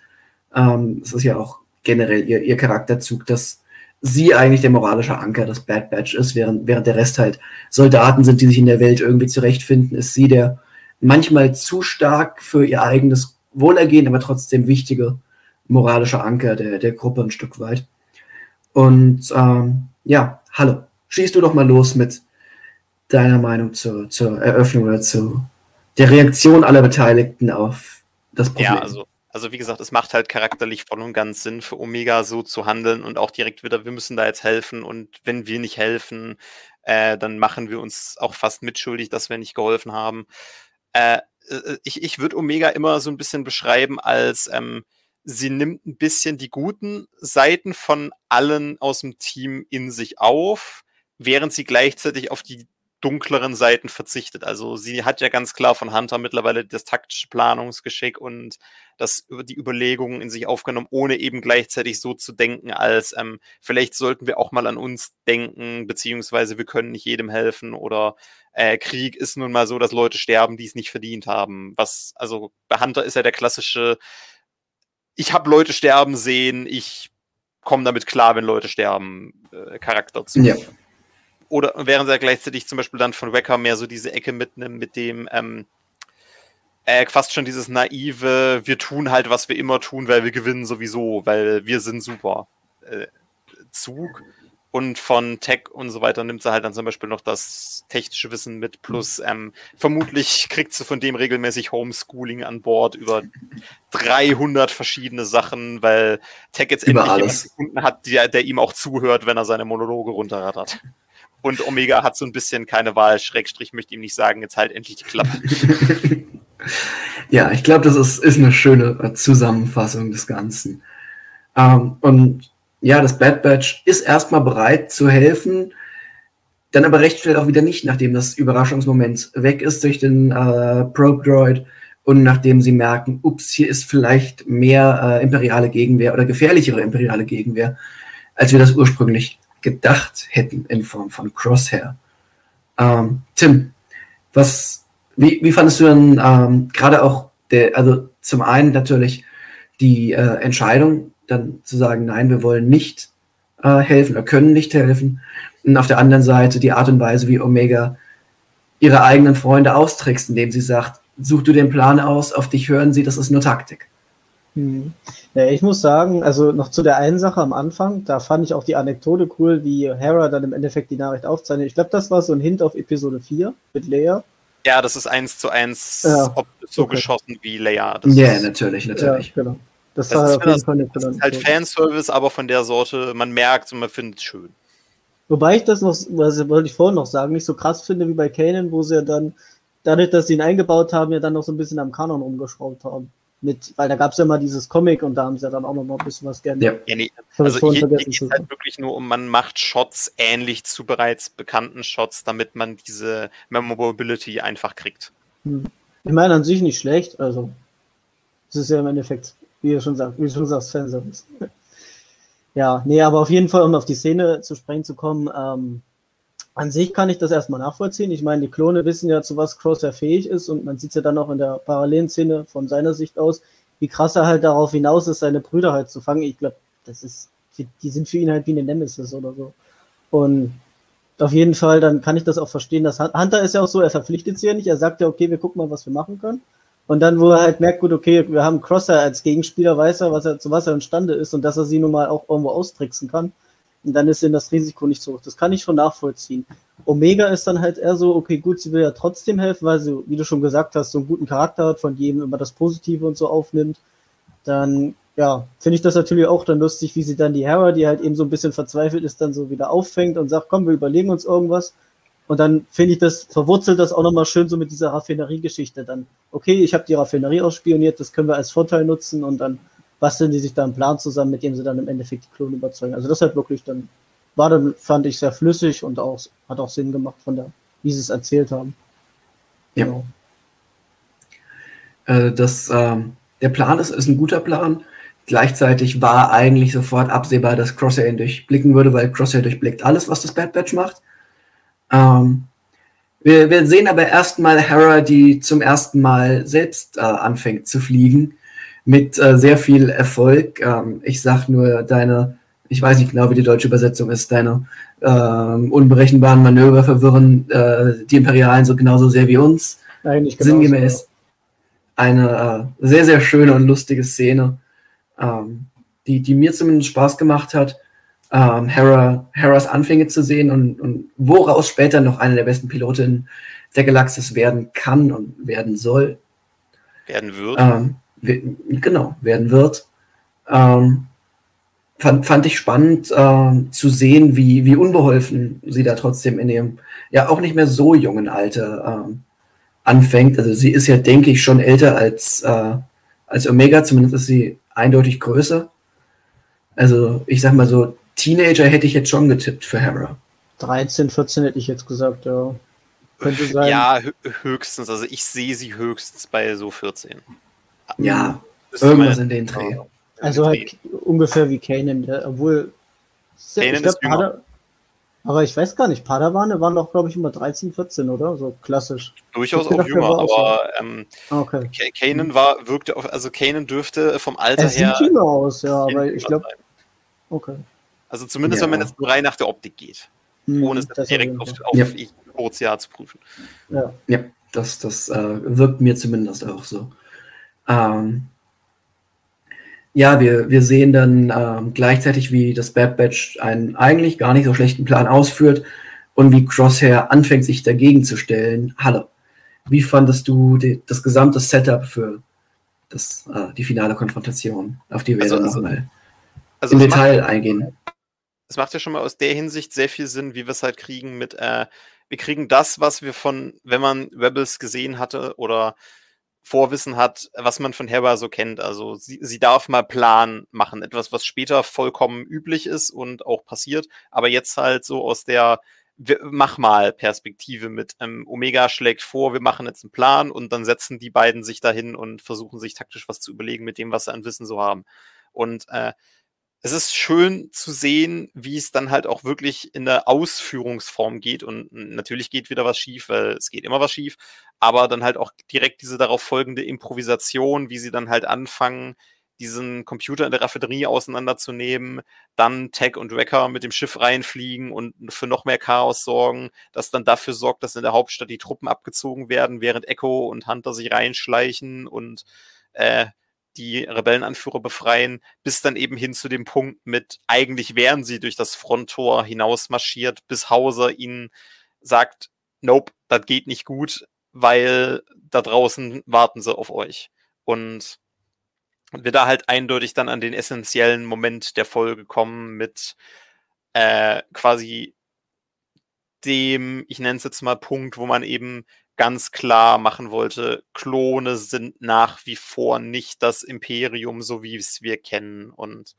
Ähm, es ist ja auch generell ihr, ihr Charakterzug, dass sie eigentlich der moralische Anker des Bad Batch ist, während, während der Rest halt Soldaten sind, die sich in der Welt irgendwie zurechtfinden, ist sie der manchmal zu stark für ihr eigenes Wohlergehen, aber trotzdem wichtige moralische Anker der, der Gruppe ein Stück weit. Und ähm, ja, hallo schieß du doch mal los mit deiner Meinung zur, zur Eröffnung oder zu der Reaktion aller Beteiligten auf das Problem.
Ja, also, also wie gesagt, es macht halt charakterlich voll und ganz Sinn für Omega so zu handeln und auch direkt wieder, wir müssen da jetzt helfen und wenn wir nicht helfen, äh, dann machen wir uns auch fast mitschuldig, dass wir nicht geholfen haben. Äh, äh, ich, ich würde Omega immer so ein bisschen beschreiben als, ähm, sie nimmt ein bisschen die guten Seiten von allen aus dem Team in sich auf, während sie gleichzeitig auf die dunkleren Seiten verzichtet. Also sie hat ja ganz klar von Hunter mittlerweile das taktische Planungsgeschick und das über die Überlegungen in sich aufgenommen, ohne eben gleichzeitig so zu denken, als ähm, vielleicht sollten wir auch mal an uns denken, beziehungsweise wir können nicht jedem helfen oder äh, Krieg ist nun mal so, dass Leute sterben, die es nicht verdient haben. Was, also bei Hunter ist ja der klassische, ich habe Leute sterben sehen, ich komme damit klar, wenn Leute sterben, äh, Charakter zu. Ja oder während er gleichzeitig zum Beispiel dann von Wecker mehr so diese Ecke mitnimmt, mit dem ähm, äh, fast schon dieses naive, wir tun halt, was wir immer tun, weil wir gewinnen sowieso, weil wir sind super äh, Zug. Und von Tech und so weiter nimmt sie halt dann zum Beispiel noch das technische Wissen mit, plus ähm, vermutlich kriegt sie von dem regelmäßig Homeschooling an Bord über 300 verschiedene Sachen, weil Tech jetzt
endlich jemanden
gefunden hat, der, der ihm auch zuhört, wenn er seine Monologe runterrattert. Und Omega hat so ein bisschen keine Wahl, Schrägstrich möchte ihm nicht sagen, jetzt halt endlich die Klappe.
ja, ich glaube, das ist, ist eine schöne äh, Zusammenfassung des Ganzen. Ähm, und ja, das Bad Batch ist erstmal bereit zu helfen, dann aber recht schnell auch wieder nicht, nachdem das Überraschungsmoment weg ist durch den äh, Probe Droid und nachdem sie merken, ups, hier ist vielleicht mehr äh, imperiale Gegenwehr oder gefährlichere imperiale Gegenwehr, als wir das ursprünglich gedacht hätten in Form von Crosshair. Ähm, Tim, was, wie, wie fandest du denn ähm, gerade auch der, also zum einen natürlich die äh, Entscheidung, dann zu sagen, nein, wir wollen nicht äh, helfen oder können nicht helfen. Und auf der anderen Seite die Art und Weise, wie Omega ihre eigenen Freunde austrickst, indem sie sagt, such du den Plan aus, auf dich hören sie, das ist nur Taktik.
Hm. Ja, ich muss sagen, also noch zu der einen Sache am Anfang, da fand ich auch die Anekdote cool, wie Hera dann im Endeffekt die Nachricht aufzeichnet. Ich glaube, das war so ein Hint auf Episode 4 mit Leia.
Ja, das ist eins zu eins ja, so okay. geschossen wie Leia.
Ja, yeah, natürlich, natürlich.
Ja, genau.
Das, das, ist, das, das ist halt Fanservice, aber von der Sorte, man merkt und man findet es schön.
Wobei ich das noch, was wollte ich vorhin noch sagen, nicht so krass finde wie bei Kanan, wo sie ja dann, dadurch, dass sie ihn eingebaut haben, ja dann noch so ein bisschen am Kanon umgeschraubt haben mit, weil da gab es ja mal dieses Comic und da haben sie ja dann auch noch mal ein bisschen was gerne. Ja, ja
nee, also hier, hier geht es halt wirklich nur um, man macht Shots ähnlich zu bereits bekannten Shots, damit man diese Memorability einfach kriegt.
Hm. Ich meine an sich nicht schlecht, also es ist ja im Endeffekt, wie du schon sagst, wie du schon sagst, Fanservice. ja, nee, aber auf jeden Fall, um auf die Szene zu sprechen zu kommen, ähm, an sich kann ich das erstmal nachvollziehen. Ich meine, die Klone wissen ja, zu was Crosshair fähig ist und man sieht ja dann auch in der parallelen Szene von seiner Sicht aus, wie krass er halt darauf hinaus ist, seine Brüder halt zu fangen. Ich glaube, das ist, die sind für ihn halt wie eine Nemesis oder so. Und auf jeden Fall, dann kann ich das auch verstehen, dass Hunter ist ja auch so, er verpflichtet sich ja nicht, er sagt ja, okay, wir gucken mal, was wir machen können. Und dann, wo er halt merkt, gut, okay, wir haben Crosser als Gegenspieler, weiß er, was er, zu was er imstande ist und dass er sie nun mal auch irgendwo austricksen kann und dann ist denn das Risiko nicht so hoch. Das kann ich schon nachvollziehen. Omega ist dann halt eher so, okay, gut, sie will ja trotzdem helfen, weil sie, wie du schon gesagt hast, so einen guten Charakter hat, von jedem immer das Positive und so aufnimmt. Dann, ja, finde ich das natürlich auch dann lustig, wie sie dann die Hera, die halt eben so ein bisschen verzweifelt ist, dann so wieder auffängt und sagt, komm, wir überlegen uns irgendwas. Und dann finde ich das, verwurzelt das auch nochmal schön so mit dieser Raffinerie-Geschichte dann. Okay, ich habe die Raffinerie ausspioniert, das können wir als Vorteil nutzen und dann basteln die sich da einen Plan zusammen, mit dem sie dann im Endeffekt die Klone überzeugen. Also das hat wirklich dann, war dann, fand ich sehr flüssig und auch, hat auch Sinn gemacht von der, wie sie es erzählt haben.
Ja. Genau. Äh, das, ähm, der Plan ist, ist ein guter Plan. Gleichzeitig war eigentlich sofort absehbar, dass Crosshair ihn durchblicken würde, weil Crosshair durchblickt alles, was das Bad Batch macht. Ähm, wir, wir, sehen aber erstmal Hera, die zum ersten Mal selbst äh, anfängt zu fliegen mit äh, sehr viel Erfolg. Ähm, ich sag nur deine, ich weiß nicht genau, wie die deutsche Übersetzung ist, deine ähm, unberechenbaren Manöver verwirren äh, die Imperialen so genauso sehr wie uns.
Eigentlich
genauso, Sinngemäß. Eine äh, sehr, sehr schöne und lustige Szene, ähm, die, die mir zumindest Spaß gemacht hat. Ähm, Hera, Heras Anfänge zu sehen und, und woraus später noch eine der besten Pilotinnen der Galaxis werden kann und werden soll.
Werden wird.
Ähm, genau, werden wird. Ähm, fand, fand ich spannend äh, zu sehen, wie, wie unbeholfen sie da trotzdem in ihrem ja auch nicht mehr so jungen Alter ähm, anfängt. Also sie ist ja, denke ich, schon älter als, äh, als Omega, zumindest ist sie eindeutig größer. Also ich sag mal so, Teenager hätte ich jetzt schon getippt für Hera.
13, 14 hätte ich jetzt gesagt, ja.
Könnte sein. Ja, höchstens. Also ich sehe sie höchstens bei so 14.
Ja, irgendwas in den Dreh.
Also halt ungefähr wie Kanan, obwohl. Kanan ich glaub, Pada, aber ich weiß gar nicht, Padawane waren doch, glaube ich, immer 13, 14, oder? So klassisch.
Durchaus auch jünger, aber ähm, okay. Kanan war, wirkte auf, also Kanan dürfte vom Alter er her.
Sieht jünger aus, ja, aber ich glaube. Okay.
Also zumindest, ja. wenn man jetzt nur rein nach der Optik geht. Hm, ohne es direkt auf, auf ja. Ozean zu prüfen.
Ja, ja das, das äh, wirkt mir zumindest auch so. Ähm, ja, wir, wir sehen dann ähm, gleichzeitig, wie das Bad Batch einen eigentlich gar nicht so schlechten Plan ausführt und wie Crosshair anfängt, sich dagegen zu stellen. Hallo, wie fandest du die, das gesamte Setup für das, äh, die finale Konfrontation, auf die wir also, dann also, nochmal also im Detail macht, eingehen?
Es macht ja schon mal aus der Hinsicht sehr viel Sinn, wie wir es halt kriegen mit, äh, wir kriegen das, was wir von, wenn man Rebels gesehen hatte oder Vorwissen hat, was man von Hera so kennt. Also sie, sie darf mal Plan machen, etwas, was später vollkommen üblich ist und auch passiert, aber jetzt halt so aus der Mach mal Perspektive mit ähm, Omega schlägt vor, wir machen jetzt einen Plan und dann setzen die beiden sich dahin und versuchen sich taktisch was zu überlegen mit dem, was sie an Wissen so haben. Und äh, es ist schön zu sehen, wie es dann halt auch wirklich in der Ausführungsform geht. Und natürlich geht wieder was schief, weil es geht immer was schief. Aber dann halt auch direkt diese darauf folgende Improvisation, wie sie dann halt anfangen, diesen Computer in der Raffinerie auseinanderzunehmen, dann Tech und Wrecker mit dem Schiff reinfliegen und für noch mehr Chaos sorgen, das dann dafür sorgt, dass in der Hauptstadt die Truppen abgezogen werden, während Echo und Hunter sich reinschleichen und äh, die Rebellenanführer befreien, bis dann eben hin zu dem Punkt mit, eigentlich wären sie durch das Fronttor hinaus marschiert, bis Hauser ihnen sagt, nope, das geht nicht gut, weil da draußen warten sie auf euch. Und wir da halt eindeutig dann an den essentiellen Moment der Folge kommen mit äh, quasi dem, ich nenne es jetzt mal Punkt, wo man eben ganz klar machen wollte, Klone sind nach wie vor nicht das Imperium, so wie es wir kennen. Und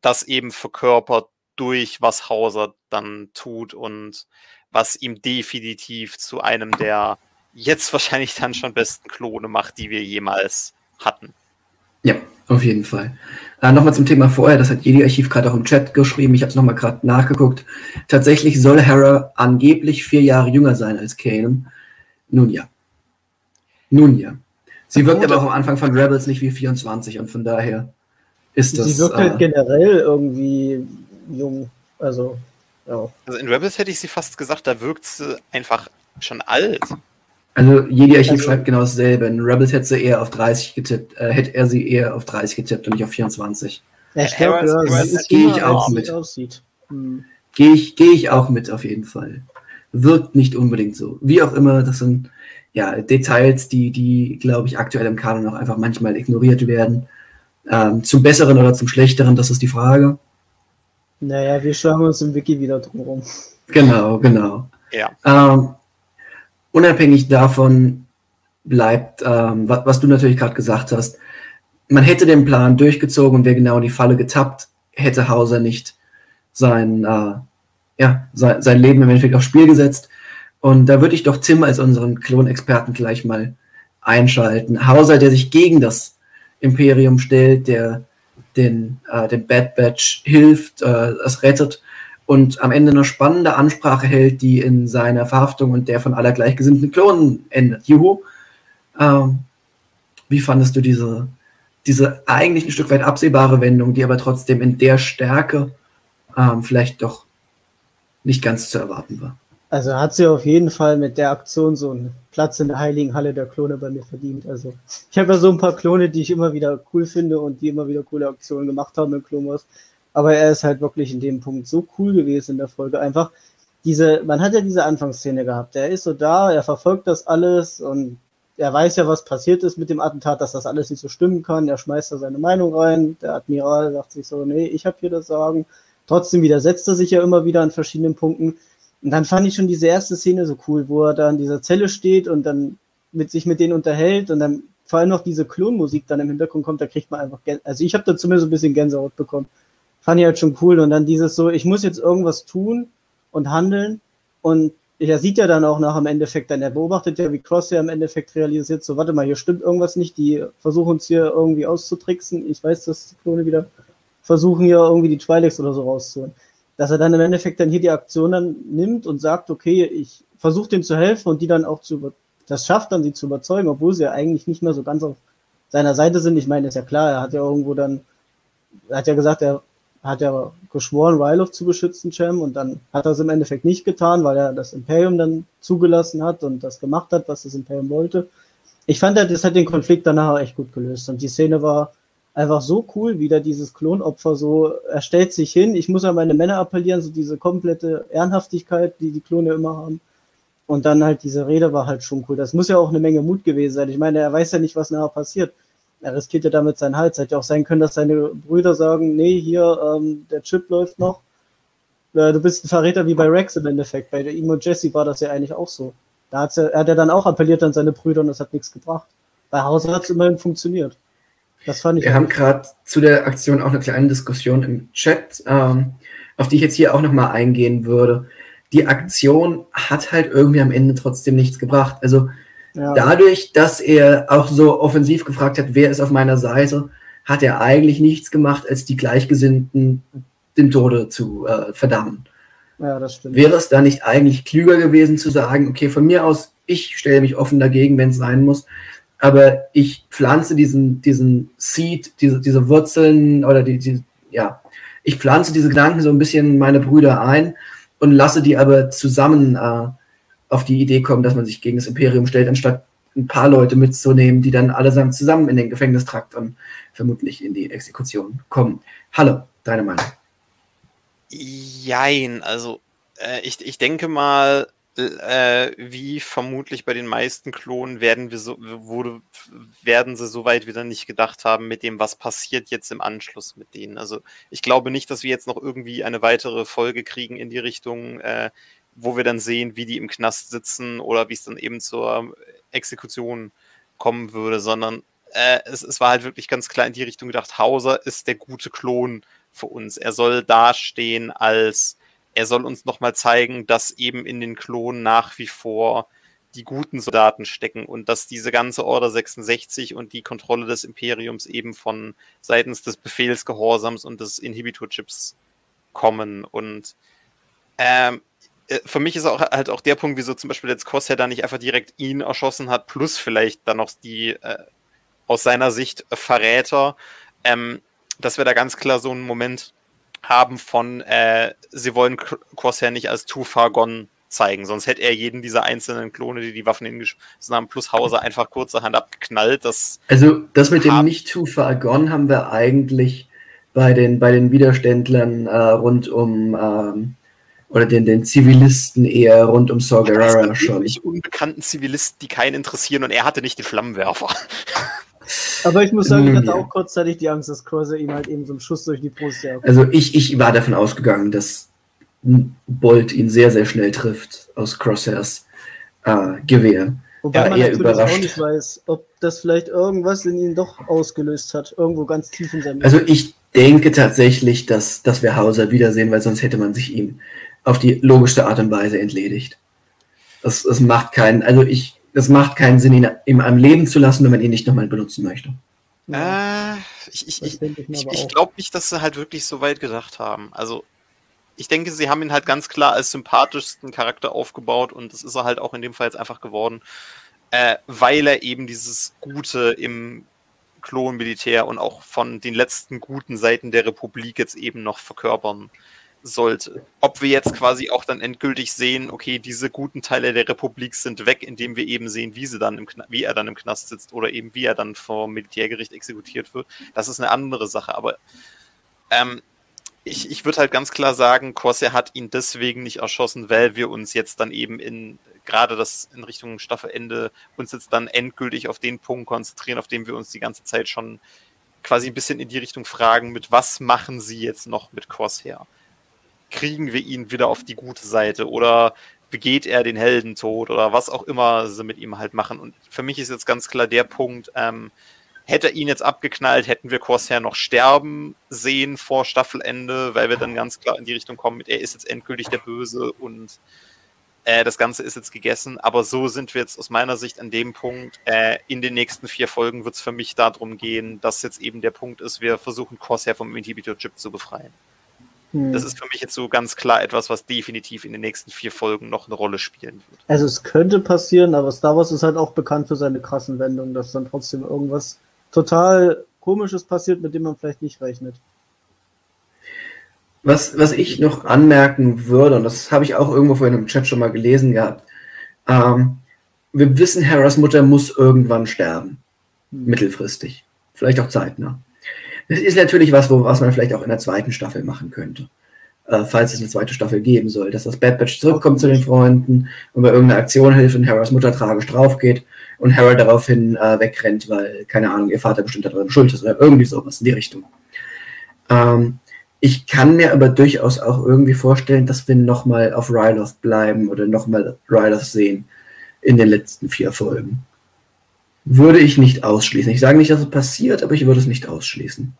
das eben verkörpert durch, was Hauser dann tut und was ihm definitiv zu einem der jetzt wahrscheinlich dann schon besten Klone macht, die wir jemals hatten.
Ja, auf jeden Fall. Äh, nochmal zum Thema vorher, das hat Jedi-Archiv gerade auch im Chat geschrieben, ich habe es nochmal gerade nachgeguckt. Tatsächlich soll Hera angeblich vier Jahre jünger sein als Kanan. Nun ja. Nun ja. Sie wirkt aber auch am Anfang von Rebels nicht wie 24 und von daher ist das.
Sie wirkt halt äh, generell irgendwie jung. Also, ja.
Also in Rebels hätte ich sie fast gesagt, da wirkt sie einfach schon alt.
Also Jedi-Archiv also, schreibt genau dasselbe. In Rebels hätte sie eher auf 30 getippt, äh, hätte er sie eher auf 30 getippt und nicht auf 24.
Ja, ich glaube, ja,
gehe ich auch mit. Hm. Gehe ich, geh ich auch mit, auf jeden Fall wirkt nicht unbedingt so. Wie auch immer, das sind ja Details, die, die, glaube ich, aktuell im Kanon noch einfach manchmal ignoriert werden. Ähm, zum Besseren oder zum Schlechteren, das ist die Frage.
Naja, wir schauen uns im Wiki wieder drum
Genau, genau.
Ja.
Ähm, unabhängig davon bleibt, ähm, was, was, du natürlich gerade gesagt hast, man hätte den Plan durchgezogen und wäre genau in die Falle getappt, hätte Hauser nicht sein, äh, ja, sein, sein Leben im Endeffekt aufs Spiel gesetzt. Und da würde ich doch Tim als unseren Klonexperten gleich mal einschalten. Hauser, der sich gegen das Imperium stellt, der den, äh, den Bad Batch hilft, äh, es rettet und am Ende eine spannende Ansprache hält, die in seiner Verhaftung und der von aller gleichgesinnten Klonen endet. Juhu. Ähm, wie fandest du diese, diese eigentlich ein Stück weit absehbare Wendung, die aber trotzdem in der Stärke ähm, vielleicht doch nicht ganz zu erwarten war.
Also hat sie auf jeden Fall mit der Aktion so einen Platz in der Heiligen Halle der Klone bei mir verdient. Also ich habe ja so ein paar Klone, die ich immer wieder cool finde und die immer wieder coole Aktionen gemacht haben im Klonus. Aber er ist halt wirklich in dem Punkt so cool gewesen in der Folge. Einfach diese, man hat ja diese Anfangsszene gehabt. Er ist so da, er verfolgt das alles und er weiß ja, was passiert ist mit dem Attentat, dass das alles nicht so stimmen kann. Er schmeißt da seine Meinung rein. Der Admiral sagt sich so, nee, ich habe hier das Sagen. Trotzdem widersetzt er sich ja immer wieder an verschiedenen Punkten. Und dann fand ich schon diese erste Szene so cool, wo er da in dieser Zelle steht und dann mit sich mit denen unterhält und dann vor allem noch diese Klonmusik dann im Hintergrund kommt, da kriegt man einfach, Gän also ich habe da zumindest ein bisschen Gänsehaut bekommen. Fand ich halt schon cool und dann dieses so, ich muss jetzt irgendwas tun und handeln und er sieht ja dann auch nach im Endeffekt, dann er beobachtet ja, wie Cross ja im Endeffekt realisiert, so, warte mal, hier stimmt irgendwas nicht, die versuchen uns hier irgendwie auszutricksen. Ich weiß, dass die Klone wieder versuchen, hier irgendwie die Twi'leks oder so rauszuholen. Dass er dann im Endeffekt dann hier die Aktion dann nimmt und sagt, okay, ich versuche denen zu helfen und die dann auch zu, das schafft dann, sie zu überzeugen, obwohl sie ja eigentlich nicht mehr so ganz auf seiner Seite sind. Ich meine, ist ja klar, er hat ja irgendwo dann, er hat ja gesagt, er hat ja geschworen, Ryloth zu beschützen, Cem, und dann hat er es im Endeffekt nicht getan, weil er das Imperium dann zugelassen hat und das gemacht hat, was das Imperium wollte. Ich fand, das hat den Konflikt danach echt gut gelöst und die Szene war einfach so cool, wie da dieses Klonopfer so, er stellt sich hin, ich muss an meine Männer appellieren, so diese komplette Ehrenhaftigkeit, die die Klone immer haben. Und dann halt diese Rede war halt schon cool. Das muss ja auch eine Menge Mut gewesen sein. Ich meine, er weiß ja nicht, was nachher passiert. Er riskiert ja damit seinen Hals. Hätte ja auch sein können, dass seine Brüder sagen, nee, hier, ähm, der Chip läuft noch. Äh, du bist ein Verräter wie bei Rex im Endeffekt. Bei ihm und Jesse war das ja eigentlich auch so. Da hat's ja, er hat ja dann auch appelliert an seine Brüder und das hat nichts gebracht. Bei Hause hat es immerhin funktioniert.
Das fand ich. Wir haben gerade zu der Aktion auch eine kleine Diskussion im Chat, ähm, auf die ich jetzt hier auch nochmal eingehen würde. Die Aktion hat halt irgendwie am Ende trotzdem nichts gebracht. Also ja. Dadurch, dass er auch so offensiv gefragt hat, wer ist auf meiner Seite, hat er eigentlich nichts gemacht, als die Gleichgesinnten dem Tode zu äh, verdammen. Ja, das stimmt. Wäre es da nicht eigentlich klüger gewesen zu sagen, okay, von mir aus, ich stelle mich offen dagegen, wenn es sein muss, aber ich pflanze diesen, diesen Seed, diese, diese Wurzeln oder die, die, ja, ich pflanze diese Gedanken so ein bisschen meine Brüder ein und lasse die aber zusammen äh, auf die Idee kommen, dass man sich gegen das Imperium stellt, anstatt ein paar Leute mitzunehmen, die dann allesamt zusammen in den Gefängnistrakt und vermutlich in die Exekution kommen. Hallo, deine Meinung?
Jein, also äh, ich, ich denke mal, äh, wie vermutlich bei den meisten Klonen werden wir so, wurde, werden sie so weit wieder nicht gedacht haben mit dem, was passiert jetzt im Anschluss mit denen. Also ich glaube nicht, dass wir jetzt noch irgendwie eine weitere Folge kriegen in die Richtung, äh, wo wir dann sehen, wie die im Knast sitzen oder wie es dann eben zur Exekution kommen würde, sondern äh, es, es war halt wirklich ganz klar in die Richtung gedacht, Hauser ist der gute Klon für uns. Er soll dastehen als, er soll uns nochmal zeigen, dass eben in den Klonen nach wie vor die guten Soldaten stecken und dass diese ganze Order 66 und die Kontrolle des Imperiums eben von seitens des Befehlsgehorsams und des Inhibitor-Chips kommen. Und ähm, äh, für mich ist auch halt auch der Punkt, wieso zum Beispiel jetzt Crosshair da nicht einfach direkt ihn erschossen hat, plus vielleicht dann noch die äh, aus seiner Sicht Verräter, ähm, dass wir da ganz klar so einen Moment haben von, äh, sie wollen Crosshair nicht als Too Far Gone zeigen, sonst hätte er jeden dieser einzelnen Klone, die die Waffen hingeschmissen haben, plus Hauser einfach kurzerhand abgeknallt. Das
also das mit dem nicht Too Far Gone haben wir eigentlich bei den, bei den Widerständlern äh, rund um ähm, oder den, den Zivilisten eher rund um Saw Gerrera schon.
unbekannten Zivilisten, die keinen interessieren und er hatte nicht den Flammenwerfer.
Aber ich muss sagen, ich hm, hatte auch kurzzeitig die Angst, dass Corsair ihm halt eben so einen Schuss durch die Brust
jagt. Also ich, ich war davon ausgegangen, dass Bolt ihn sehr, sehr schnell trifft aus Crosshairs äh, Gewehr.
Wobei ja, man natürlich überrascht. auch nicht weiß, ob das vielleicht irgendwas in ihm doch ausgelöst hat, irgendwo ganz tief in seinem
Also ich denke tatsächlich, dass, dass wir Hauser wiedersehen, weil sonst hätte man sich ihm auf die logischste Art und Weise entledigt. Das, das macht keinen, also ich, das macht keinen Sinn, ihn, ihm am Leben zu lassen, wenn man ihn nicht nochmal benutzen möchte.
Äh, ich ich, ich, ich, ich glaube nicht, dass sie halt wirklich so weit gedacht haben. Also, ich denke, sie haben ihn halt ganz klar als sympathischsten Charakter aufgebaut und das ist er halt auch in dem Fall jetzt einfach geworden, äh, weil er eben dieses Gute im Klonmilitär und auch von den letzten guten Seiten der Republik jetzt eben noch verkörpern sollte. Ob wir jetzt quasi auch dann endgültig sehen, okay, diese guten Teile der Republik sind weg, indem wir eben sehen, wie sie dann im wie er dann im Knast sitzt oder eben wie er dann vor Militärgericht exekutiert wird. Das ist eine andere Sache. Aber ähm, ich, ich würde halt ganz klar sagen, Corsair hat ihn deswegen nicht erschossen, weil wir uns jetzt dann eben in gerade das in Richtung Staffelende uns jetzt dann endgültig auf den Punkt konzentrieren, auf dem wir uns die ganze Zeit schon quasi ein bisschen in die Richtung fragen, mit was machen sie jetzt noch mit Crosshair? Kriegen wir ihn wieder auf die gute Seite? Oder begeht er den Heldentod oder was auch immer sie mit ihm halt machen. Und für mich ist jetzt ganz klar der Punkt, ähm, hätte er ihn jetzt abgeknallt, hätten wir Corsair noch sterben sehen vor Staffelende, weil wir dann ganz klar in die Richtung kommen mit, er ist jetzt endgültig der Böse und äh, das Ganze ist jetzt gegessen. Aber so sind wir jetzt aus meiner Sicht an dem Punkt. Äh, in den nächsten vier Folgen wird es für mich darum gehen, dass jetzt eben der Punkt ist, wir versuchen Corsair vom Inhibitor-Chip zu befreien. Hm. Das ist für mich jetzt so ganz klar etwas, was definitiv in den nächsten vier Folgen noch eine Rolle spielen wird.
Also es könnte passieren, aber Star Wars ist halt auch bekannt für seine krassen Wendungen, dass dann trotzdem irgendwas total komisches passiert, mit dem man vielleicht nicht rechnet.
Was, was ich noch anmerken würde, und das habe ich auch irgendwo vorhin im Chat schon mal gelesen gehabt, ähm, wir wissen, Harras Mutter muss irgendwann sterben. Hm. Mittelfristig. Vielleicht auch zeitnah. Das ist natürlich was, wo, was man vielleicht auch in der zweiten Staffel machen könnte. Äh, falls es eine zweite Staffel geben soll, dass das Bad Batch zurückkommt zu den Freunden und bei irgendeiner Aktion hilft und Harras Mutter tragisch draufgeht und Harry daraufhin äh, wegrennt, weil, keine Ahnung, ihr Vater bestimmt daran schuld ist oder irgendwie sowas in die Richtung. Ähm, ich kann mir aber durchaus auch irgendwie vorstellen, dass wir nochmal auf Ryloth bleiben oder nochmal Ryloth sehen in den letzten vier Folgen würde ich nicht ausschließen. Ich sage nicht, dass es passiert, aber ich würde es nicht ausschließen.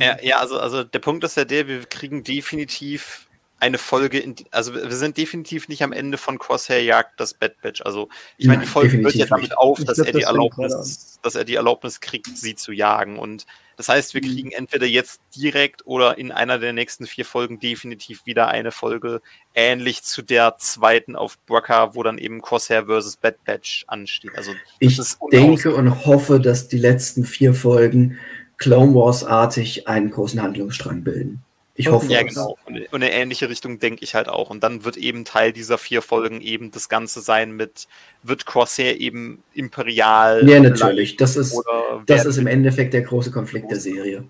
Ja, ja also, also der Punkt ist ja der, wir kriegen definitiv eine Folge, in, also wir sind definitiv nicht am Ende von Crosshair Jagd das Bad Batch. Also ich meine, die Folge hört ja damit auf, dass glaub, er die das Erlaubnis, dass er die Erlaubnis kriegt, sie zu jagen. Und das heißt, wir mhm. kriegen entweder jetzt direkt oder in einer der nächsten vier Folgen definitiv wieder eine Folge ähnlich zu der zweiten auf Brucker, wo dann eben Crosshair versus Bad Batch ansteht. Also
ich denke und hoffe, dass die letzten vier Folgen Clone Wars artig einen großen Handlungsstrang bilden. Ich hoffe.
Ja, genau. Und in eine ähnliche Richtung denke ich halt auch. Und dann wird eben Teil dieser vier Folgen eben das Ganze sein mit, wird Corsair eben imperial.
Ja, natürlich. Das ist, das ist im Endeffekt der große Konflikt der Serie.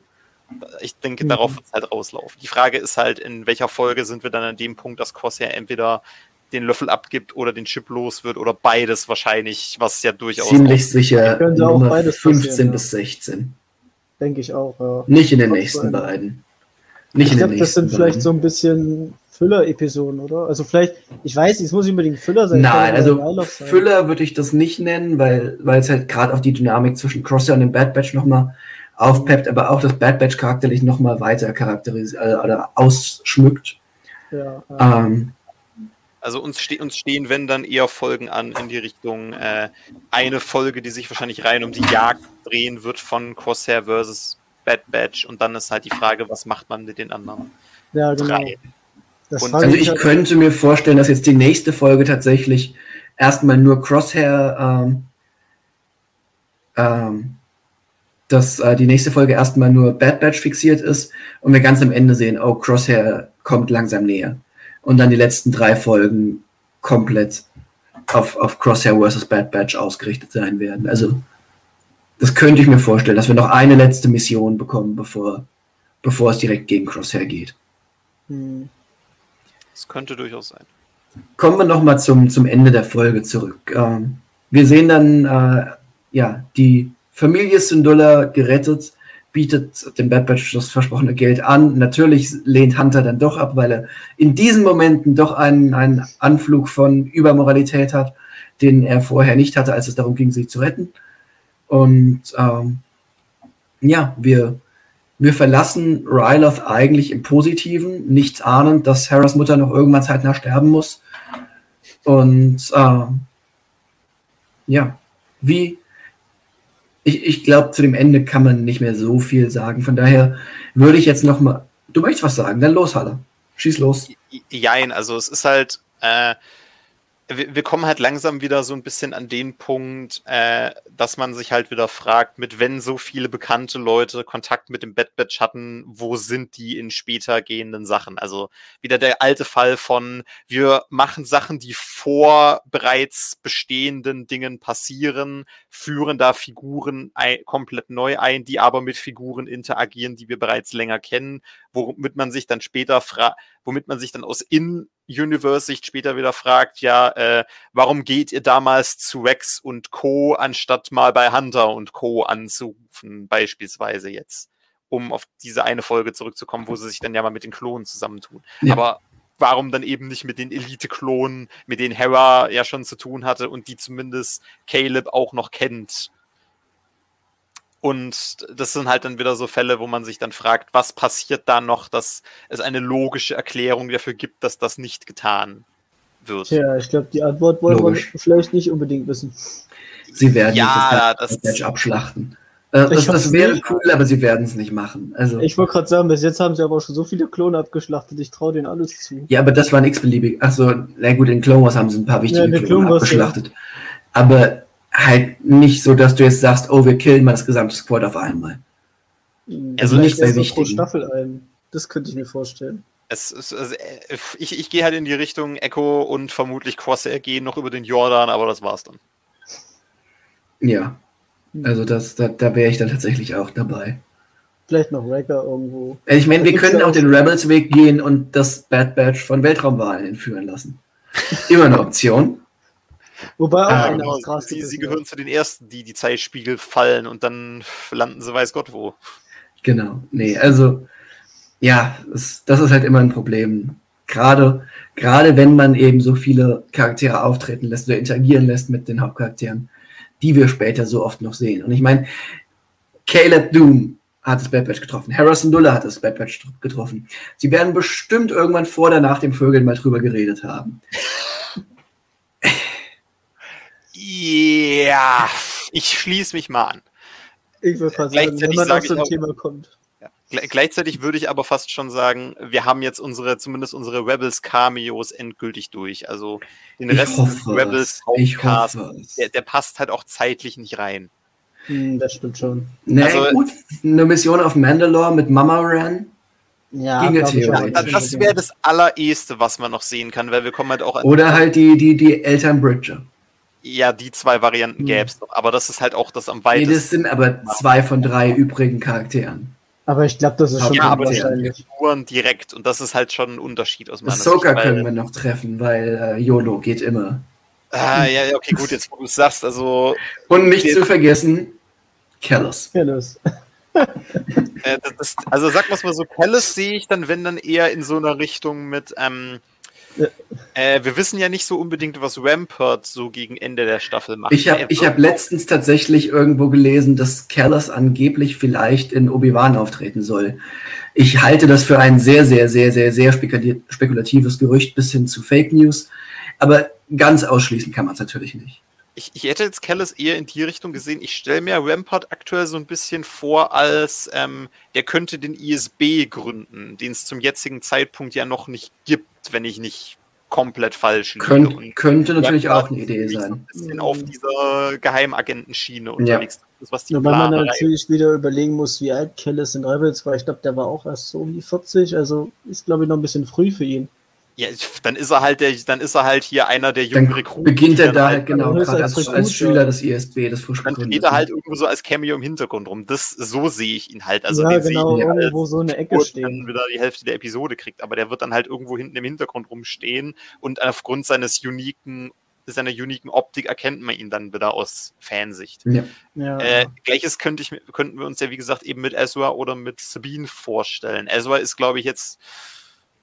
Ich denke, darauf mhm. wird es halt rauslaufen. Die Frage ist halt, in welcher Folge sind wir dann an dem Punkt, dass Corsair entweder den Löffel abgibt oder den Chip los wird oder beides wahrscheinlich, was ja durchaus.
Ziemlich sicher Nummer 15 bis 16.
Denke ich auch, ja.
Nicht in den nächsten beiden.
Nicht ich glaube, das sind vielleicht so ein bisschen Füller-Episoden, oder? Also vielleicht, ich weiß, es muss nicht unbedingt Füller sein.
Nein, also Füller würde ich das nicht nennen, weil, weil es halt gerade auch die Dynamik zwischen Crosshair und dem Bad Batch nochmal aufpeppt, aber auch das Bad Batch charakterlich nochmal weiter charakterisiert äh, oder ausschmückt. Ja, ja. Ähm,
also uns, ste uns, stehen, wenn dann eher Folgen an in die Richtung äh, eine Folge, die sich wahrscheinlich rein um die Jagd drehen wird von Crosshair versus Bad Batch und dann ist halt die Frage, was macht man mit den anderen
ja, genau. drei?
also ich halt könnte mir vorstellen, dass jetzt die nächste Folge tatsächlich erstmal nur Crosshair, ähm, ähm, dass äh, die nächste Folge erstmal nur Bad Batch fixiert ist und wir ganz am Ende sehen, oh, Crosshair kommt langsam näher. Und dann die letzten drei Folgen komplett auf, auf Crosshair versus Bad Batch ausgerichtet sein werden. Also das könnte ich mir vorstellen, dass wir noch eine letzte Mission bekommen, bevor, bevor es direkt gegen Crosshair geht.
Hm. Das könnte durchaus sein.
Kommen wir nochmal zum, zum Ende der Folge zurück. Ähm, wir sehen dann, äh, ja, die Familie Syndulla gerettet, bietet dem Bad Batch das versprochene Geld an. Natürlich lehnt Hunter dann doch ab, weil er in diesen Momenten doch einen, einen Anflug von Übermoralität hat, den er vorher nicht hatte, als es darum ging, sie zu retten. Und ähm, ja, wir, wir verlassen Ryloth eigentlich im Positiven, nichts ahnend, dass Harras Mutter noch irgendwann zeitnah sterben muss. Und ähm, ja, wie, ich, ich glaube, zu dem Ende kann man nicht mehr so viel sagen. Von daher würde ich jetzt noch mal, du möchtest was sagen, dann los, Halle. Schieß los.
Jein, also es ist halt, äh, wir, wir, kommen halt langsam wieder so ein bisschen an den Punkt, äh, dass man sich halt wieder fragt, mit wenn so viele bekannte Leute Kontakt mit dem Bad Batch hatten, wo sind die in später gehenden Sachen? Also wieder der alte Fall von, wir machen Sachen, die vor bereits bestehenden Dingen passieren, führen da Figuren ein, komplett neu ein, die aber mit Figuren interagieren, die wir bereits länger kennen, womit man sich dann später fragt, womit man sich dann aus in Universe-Sicht später wieder fragt, ja, äh, warum geht ihr damals zu Rex und Co., anstatt mal bei Hunter und Co. anzurufen, beispielsweise jetzt, um auf diese eine Folge zurückzukommen, wo sie sich dann ja mal mit den Klonen zusammentun. Ja. Aber warum dann eben nicht mit den Elite-Klonen, mit denen Hera ja schon zu tun hatte und die zumindest Caleb auch noch kennt. Und das sind halt dann wieder so Fälle, wo man sich dann fragt, was passiert da noch, dass es eine logische Erklärung dafür gibt, dass das nicht getan wird.
Ja, ich glaube, die Antwort wollen Logisch. wir vielleicht nicht unbedingt wissen.
Sie werden ja, das, das abschlachten. Äh, das, das wäre cool, aber sie werden es nicht machen. Also,
ich wollte gerade sagen, bis jetzt haben sie aber schon so viele Klone abgeschlachtet, ich traue denen alles zu.
Ja, aber das war nichts beliebig. Achso, na gut, in Clone Wars haben sie ein paar wichtige ja, Klone abgeschlachtet. Ja. Aber halt nicht so, dass du jetzt sagst, oh, wir killen mal das gesamte Squad auf einmal.
Also nicht bei wichtigen. Staffel ein. Das könnte ich mir vorstellen.
Es, es, also äh, ich, ich gehe halt in die Richtung Echo und vermutlich Crosshair gehen noch über den Jordan, aber das war's dann.
Ja. Also das, da, da wäre ich dann tatsächlich auch dabei.
Vielleicht noch Wrecker irgendwo.
Ich meine, wir können auch den Rebels-Weg gehen und das Bad Batch von Weltraumwahlen entführen lassen. Immer eine Option.
Wobei auch ah, eine genau, krass sie, sie gehören zu den ersten, die die Zeitspiegel fallen und dann landen sie weiß Gott wo.
Genau, nee, also ja, das, das ist halt immer ein Problem. Gerade, gerade wenn man eben so viele Charaktere auftreten lässt oder interagieren lässt mit den Hauptcharakteren, die wir später so oft noch sehen. Und ich meine, Caleb Doom hat das Bad Batch getroffen. Harrison Duller hat das Bad Batch getroffen. Sie werden bestimmt irgendwann vor oder nach dem Vögeln mal drüber geredet haben.
Ja, ich schließe mich mal an.
Ich würde fast sagen, wenn man auf so ein Thema kommt.
Ja. Gleichzeitig würde ich aber fast schon sagen, wir haben jetzt unsere, zumindest unsere Rebels-Cameos endgültig durch. Also den ich Rest des Rebels Hauptcast, der, der passt halt auch zeitlich nicht rein.
Hm, das stimmt schon.
Nee, also, gut, eine Mission auf Mandalore mit Mama Ran.
Ja, Ginge
theoretisch. Das wäre das allererste, was man noch sehen kann, weil wir kommen halt auch
an. Oder halt die, die, die Eltern Bridger.
Ja, die zwei Varianten hm. gäbe es noch, aber das ist halt auch das am weitesten.
Nee, das sind aber zwei von drei übrigen Charakteren.
Aber ich glaube, das ist schon
ja, aber wahrscheinlich. Figuren direkt und das ist halt schon ein Unterschied aus meiner
Ahsoka Sicht. können wir noch treffen, weil äh, YOLO geht immer.
Ah, ja, okay, gut, jetzt wo du es sagst, also.
Und nicht zu vergessen, Kellis.
Kellis.
äh, also sag mal so, Kellis sehe ich dann, wenn dann eher in so einer Richtung mit, ähm, äh, wir wissen ja nicht so unbedingt, was Rampart so gegen Ende der Staffel macht.
Ich habe hab letztens tatsächlich irgendwo gelesen, dass Callas angeblich vielleicht in Obi-Wan auftreten soll. Ich halte das für ein sehr, sehr, sehr, sehr, sehr spekulatives Gerücht bis hin zu Fake News. Aber ganz ausschließen kann man es natürlich nicht.
Ich, ich, hätte jetzt Callis eher in die Richtung gesehen. Ich stelle mir Rampart aktuell so ein bisschen vor, als ähm, der könnte den ISB gründen, den es zum jetzigen Zeitpunkt ja noch nicht gibt wenn ich nicht komplett falsch
liege. Könnt, könnte natürlich auch eine Idee sein. So ein
bisschen auf dieser Geheimagentenschiene unterwegs. Ja.
Das, was die Wobei man natürlich wieder überlegen muss, wie alt Kellis in Rebels war. Ich glaube, der war auch erst so um die 40, also ist, glaube ich, noch ein bisschen früh für ihn.
Ja, dann ist er halt der, dann ist er halt hier einer der jungen
dann Rekruten. Beginnt er da halt genau gerade als, als, als, Schüler des ISB, des frisch
Dann geht er halt irgendwo so als Cameo im Hintergrund rum. Das, so sehe ich ihn halt. Also
ja, den genau, sehe ich irgendwo halt, so eine Ecke stehen.
Dann wieder die Hälfte der Episode kriegt, aber der wird dann halt irgendwo hinten im Hintergrund rumstehen und aufgrund seines uniken seiner uniken Optik erkennt man ihn dann wieder aus Fansicht. Ja. Ja. Äh, Gleiches könnte ich, könnten wir uns ja, wie gesagt, eben mit Ezra oder mit Sabine vorstellen. Ezra ist, glaube ich, jetzt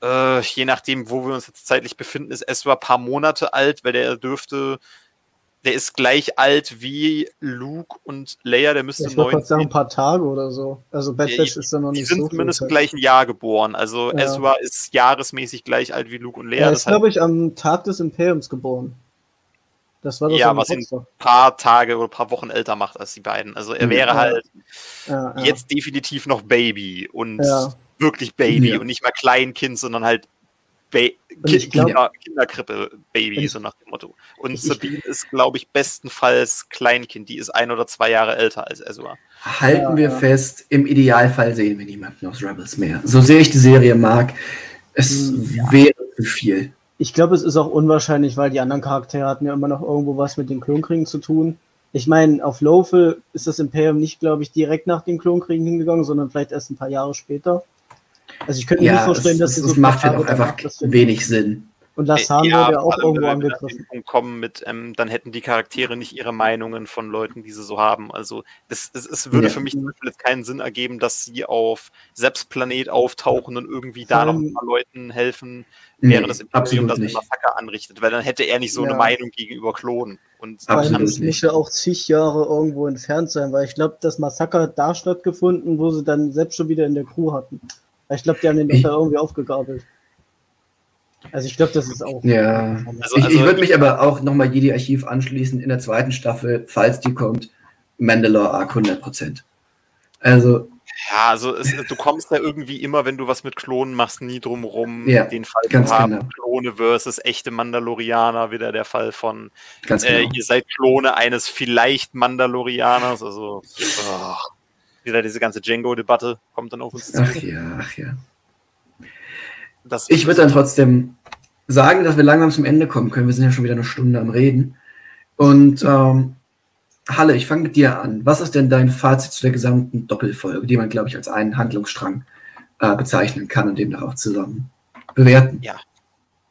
äh, je nachdem, wo wir uns jetzt zeitlich befinden, ist Ezra ein paar Monate alt, weil der dürfte, der ist gleich alt wie Luke und Leia, der müsste
ich neun. sagen, ein paar Tage oder so. Also Bad Batch ist dann noch nicht
so. Die sind zumindest im gleichen Jahr geboren. Also ja. Ezra ist jahresmäßig gleich alt wie Luke und Leia.
Er ist, glaube ich, am Tag des Imperiums geboren.
Das war das ja, was ihn ein paar Tage oder ein paar Wochen älter macht als die beiden. Also er wäre ja. halt ja, jetzt definitiv noch Baby und wirklich Baby ja. und nicht mal Kleinkind, sondern halt ba Kinder, Kinderkrippe-Baby, so nach dem Motto. Und ich, Sabine ist, glaube ich, bestenfalls Kleinkind. Die ist ein oder zwei Jahre älter als Ezra.
Halten ja, wir fest, im Idealfall sehen wir niemanden aus Rebels mehr. So sehr ich die Serie mag, es hm, ja. wäre zu viel.
Ich glaube, es ist auch unwahrscheinlich, weil die anderen Charaktere hatten ja immer noch irgendwo was mit den Klonkriegen zu tun. Ich meine, auf Lowful ist das Imperium nicht, glaube ich, direkt nach den Klonkriegen hingegangen, sondern vielleicht erst ein paar Jahre später. Also ich könnte mir
ja,
nicht vorstellen, dass
es, es so macht halt auch einfach wenig Sinn.
Und Lassan
ja,
wurde ja auch irgendwo angegriffen.
kommen mit, ähm, dann hätten die Charaktere nicht ihre Meinungen von Leuten, die sie so haben. Also das, es, es würde
Ja.
für mich zum Beispiel jetzt keinen Sinn ergeben, dass sie auf Seps Planet auftauchen und irgendwie da noch ein paar Leuten helfen,
Nee,
während das Imperium das ein
nicht.
Massaker anrichtet, weil dann hätte er nicht so eine
Ja.
Meinung gegenüber Klonen. Und
nicht.
ja auch zig Jahre irgendwo entfernt sein, weil ich glaube, das Massaker hat da stattgefunden, wo sie dann selbst schon wieder in der Crew hatten. Ich glaube, die haben den doch
Ich-
da irgendwie aufgegabelt. Also ich glaube, das ist auch.
Ja.
Also-
ich ich würde mich aber auch nochmal Jedi-Archiv anschließen in der zweiten Staffel, falls die kommt, Mandalore Arc 100%. Also,
Ja, also es, du kommst ja irgendwie immer, wenn du was mit Klonen machst, nie drum rum,
Ja,
den Fall
ganz
zu haben.
genau.
Klone versus echte Mandalorianer, wieder der Fall von
ganz
äh,
genau.
ihr seid Klone eines vielleicht Mandalorianers, also oh, wieder diese ganze Django-Debatte kommt dann auf uns zu.
Ach ja, ach ja.
Das
Ich würde dann trotzdem sagen, dass wir langsam zum Ende kommen können. Wir sind ja schon wieder eine Stunde am Reden. Und ähm, Halle, ich fange mit dir an. Was ist denn dein Fazit zu der gesamten Doppelfolge, die man, glaube ich, als einen Handlungsstrang äh, bezeichnen kann und demnach auch zusammen bewerten?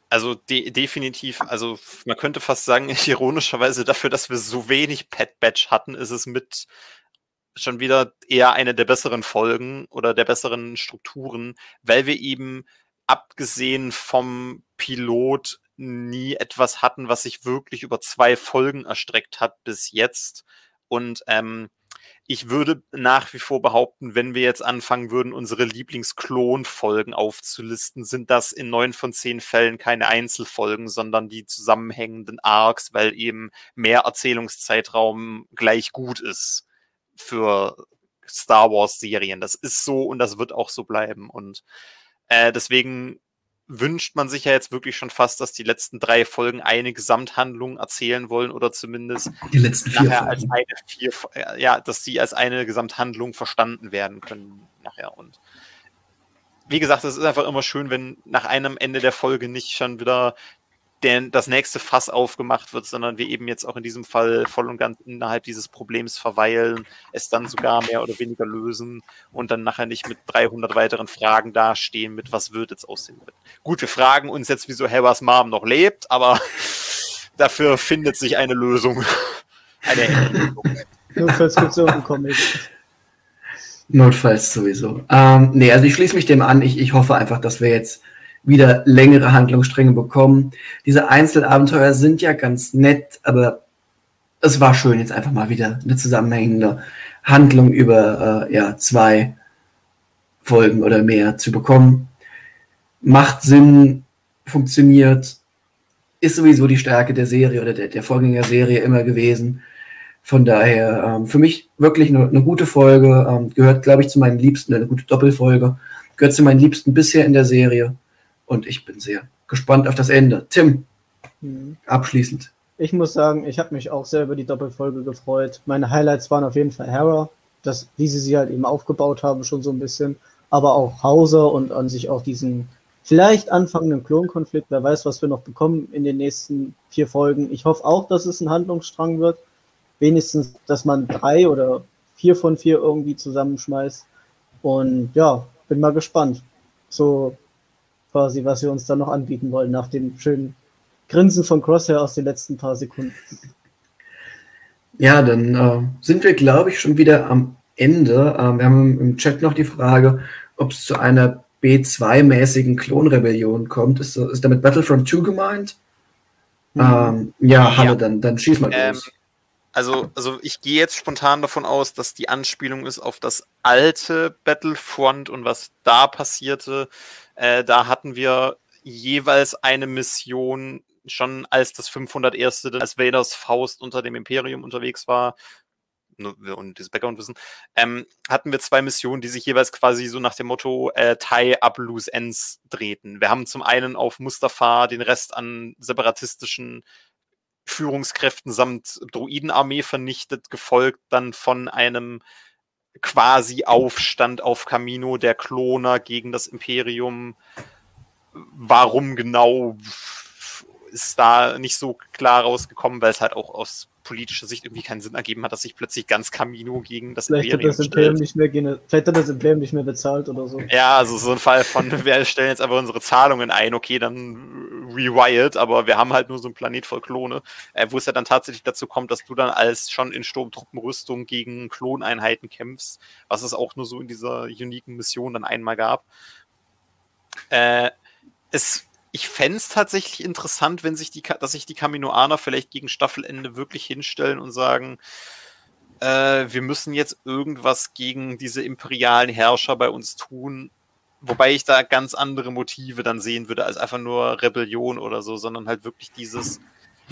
Also de definitiv, also man könnte fast sagen, ironischerweise dafür, dass wir so wenig Pet Batch hatten, ist es mit schon wieder eher eine der besseren Folgen oder der besseren Strukturen, weil wir eben abgesehen vom Pilot nie etwas hatten, was sich wirklich über zwei Folgen erstreckt hat bis jetzt. Und ähm, ich würde nach wie vor behaupten, wenn wir jetzt anfangen würden, unsere Lieblingsklon-Folgen aufzulisten, sind das in neun von zehn Fällen keine Einzelfolgen, sondern die zusammenhängenden Arcs, weil eben mehr Erzählungszeitraum gleich gut ist für Star Wars-Serien. Das ist so und das wird auch so bleiben. Und äh, deswegen wünscht man sich ja jetzt wirklich schon fast, dass die letzten drei Folgen eine Gesamthandlung erzählen wollen oder zumindest
Die letzten vier
nachher als eine vier, ja, dass sie als eine Gesamthandlung verstanden werden können nachher. Und wie gesagt, es ist einfach immer schön, wenn nach einem Ende der Folge nicht schon wieder der, das nächste Fass aufgemacht wird, sondern wir eben jetzt auch in diesem Fall voll und ganz innerhalb dieses Problems verweilen, es dann sogar mehr oder weniger lösen und dann nachher nicht mit 300 weiteren Fragen dastehen, mit was wird jetzt aus dem Gut, wir fragen uns jetzt, wieso Harrys Mom noch lebt, aber dafür findet sich eine Lösung. Eine Lösung.
Notfalls gibt es irgendeinen Comic.
Notfalls sowieso. Ähm, nee, also ich schließe mich dem an. Ich, ich hoffe einfach, dass wir jetzt wieder längere Handlungsstränge bekommen. Diese Einzelabenteuer sind ja ganz nett, aber es war schön, jetzt einfach mal wieder eine zusammenhängende Handlung über äh, ja, zwei Folgen oder mehr zu bekommen. Macht Sinn, funktioniert, ist sowieso die Stärke der Serie oder der, der Vorgängerserie immer gewesen. Von daher, ähm, für mich wirklich eine, eine gute Folge, ähm, gehört, glaube ich, zu meinen Liebsten, eine gute Doppelfolge, gehört zu meinen Liebsten bisher in der Serie. Und ich bin sehr gespannt auf das Ende. Tim,
Hm.
abschließend.
Ich muss sagen, ich habe mich auch sehr über die Doppelfolge gefreut. Meine Highlights waren auf jeden Fall Hera, dass, wie sie sie halt eben aufgebaut haben, schon so ein bisschen. Aber auch Hauser und an sich auch diesen vielleicht anfangenden Klonkonflikt. Wer weiß, was wir noch bekommen in den nächsten vier Folgen. Ich hoffe auch, dass es ein Handlungsstrang wird. Wenigstens, dass man drei oder vier von vier irgendwie zusammenschmeißt. Und ja, bin mal gespannt. So quasi, was wir uns dann noch anbieten wollen nach dem schönen Grinsen von Crosshair aus den letzten paar Sekunden.
Ja, dann äh, sind wir, glaube ich, schon wieder am Ende. Ähm, wir haben im Chat noch die Frage, ob es zu einer B2-mäßigen Klonrebellion kommt. Ist, ist damit Battlefront 2 gemeint? Ähm, ja, Halle,
Ja.
dann, dann schieß mal
Ähm,
los.
Also, also ich gehe jetzt spontan davon aus, dass die Anspielung ist auf das alte Battlefront und was da passierte. Äh, da hatten wir jeweils eine Mission, schon als das 501. als Vaders Faust unter dem Imperium unterwegs war. Und dieses Background-Wissen, ähm, hatten wir zwei Missionen, die sich jeweils quasi so nach dem Motto äh, Tie up loose ends drehten. Wir haben zum einen auf Mustafa den Rest an separatistischen Führungskräften samt Druidenarmee vernichtet, gefolgt dann von einem quasi Aufstand auf Camino der Kloner gegen das Imperium. Warum genau ist da nicht so klar rausgekommen, weil es halt auch aus politischer Sicht irgendwie keinen Sinn ergeben hat, dass sich plötzlich ganz Camino gegen das
vielleicht Imperium, hat das Imperium nicht mehr vielleicht hat das Imperium nicht mehr bezahlt oder so.
Ja, also so ein Fall von, wir stellen jetzt aber unsere Zahlungen ein, okay, dann rewired, aber wir haben halt nur so einen Planet voll Klone, äh, wo es ja dann tatsächlich dazu kommt, dass du dann als schon in Sturmtruppenrüstung gegen Kloneinheiten kämpfst, was es auch nur so in dieser uniken Mission dann einmal gab. Äh, es ich fände es tatsächlich interessant, wenn sich die, dass sich die Kaminoaner vielleicht gegen Staffelende wirklich hinstellen und sagen, äh, wir müssen jetzt irgendwas gegen diese imperialen Herrscher bei uns tun. Wobei ich da ganz andere Motive dann sehen würde, als einfach nur Rebellion oder so, sondern halt wirklich dieses,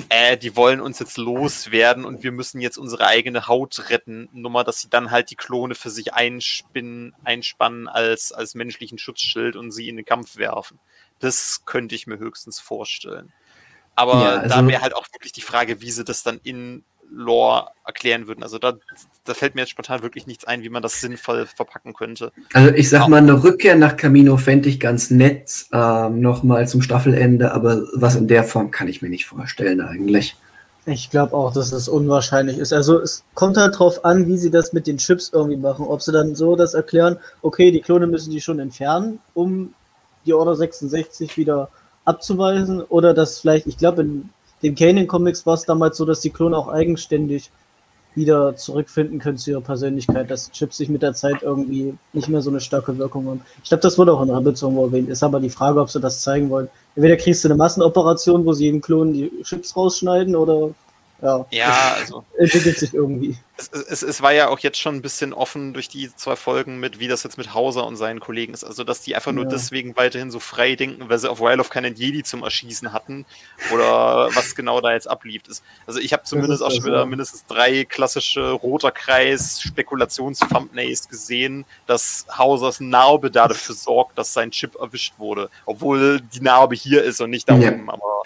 äh, die wollen uns jetzt loswerden und wir müssen jetzt unsere eigene Haut retten. Nummer, dass sie dann halt die Klone für sich einspinnen, einspannen als, als menschlichen Schutzschild und sie in den Kampf werfen. Das könnte ich mir höchstens vorstellen. Aber ja, also, da wäre halt auch wirklich die Frage, wie sie das dann in Lore erklären würden. Also da, da fällt mir jetzt spontan wirklich nichts ein, wie man das sinnvoll verpacken könnte.
Also ich sag mal, eine Rückkehr nach Camino fände ich ganz nett, ähm, nochmal zum Staffelende, aber was in der Form kann ich mir nicht vorstellen eigentlich.
Ich glaube auch, dass es unwahrscheinlich ist. Also es kommt halt drauf an, wie sie das mit den Chips irgendwie machen. Ob sie dann so das erklären, okay, die Klone müssen die schon entfernen, um die Order 66 wieder abzuweisen oder dass vielleicht, ich glaube, in den Kanan Comics war es damals so, dass die Klone auch eigenständig wieder zurückfinden können zu ihrer Persönlichkeit, dass Chips sich mit der Zeit irgendwie nicht mehr so eine starke Wirkung haben. Ich glaube, das wurde auch in Rebels irgendwo erwähnt. Ist aber die Frage, ob sie das zeigen wollen. Entweder kriegst du eine Massenoperation, wo sie jedem Klon die Chips rausschneiden, oder ja,
ja also.
Entwickelt sich irgendwie.
Es, es, es, war ja auch jetzt schon ein bisschen offen durch die zwei Folgen mit, wie das jetzt mit Hauser und seinen Kollegen ist. Also, dass die einfach nur ja. deswegen weiterhin so frei denken, weil sie auf Wild of keinen Jedi zum Erschießen hatten oder was genau da jetzt ablief. Also, ich habe zumindest auch schon wieder mindestens drei klassische roter Kreis Spekulations-Thumbnails gesehen, dass Hausers Narbe dafür sorgt, dass sein Chip erwischt wurde. Obwohl die Narbe hier ist und nicht da
ja. oben. Aber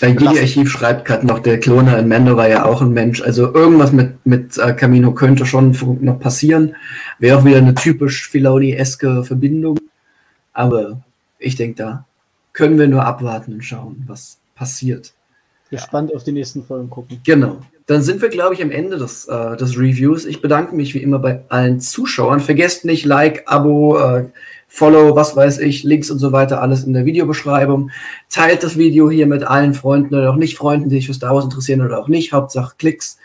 Dein Jedi-Archiv schreibt gerade noch, der Kloner in Mando war ja auch ein Mensch. Also irgendwas mit, mit äh, Camino könnte schon noch passieren. Wäre auch wieder eine typisch Filoni-eske Verbindung. Aber ich denke, da können wir nur abwarten und schauen, was passiert.
Gespannt ja. auf die nächsten Folgen gucken.
Genau. Dann sind wir, glaube ich, am Ende des, äh, des Reviews. Ich bedanke mich wie immer bei allen Zuschauern. Vergesst nicht, Like, Abo, äh, Follow, was weiß ich, Links und so weiter, alles in der Videobeschreibung. Teilt das Video hier mit allen Freunden oder auch nicht Freunden, die sich für Star Wars interessieren oder auch nicht. Hauptsache Klicks.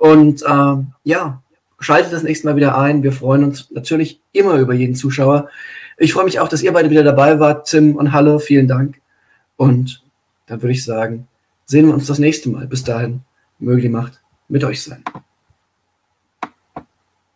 Und äh, ja, schaltet das nächste Mal wieder ein. Wir freuen uns natürlich immer über jeden Zuschauer. Ich freue mich auch, dass ihr beide wieder dabei wart, Tim und Halle. Vielen Dank. Und dann würde ich sagen, sehen wir uns das nächste Mal. Bis dahin, möge die Macht mit euch sein.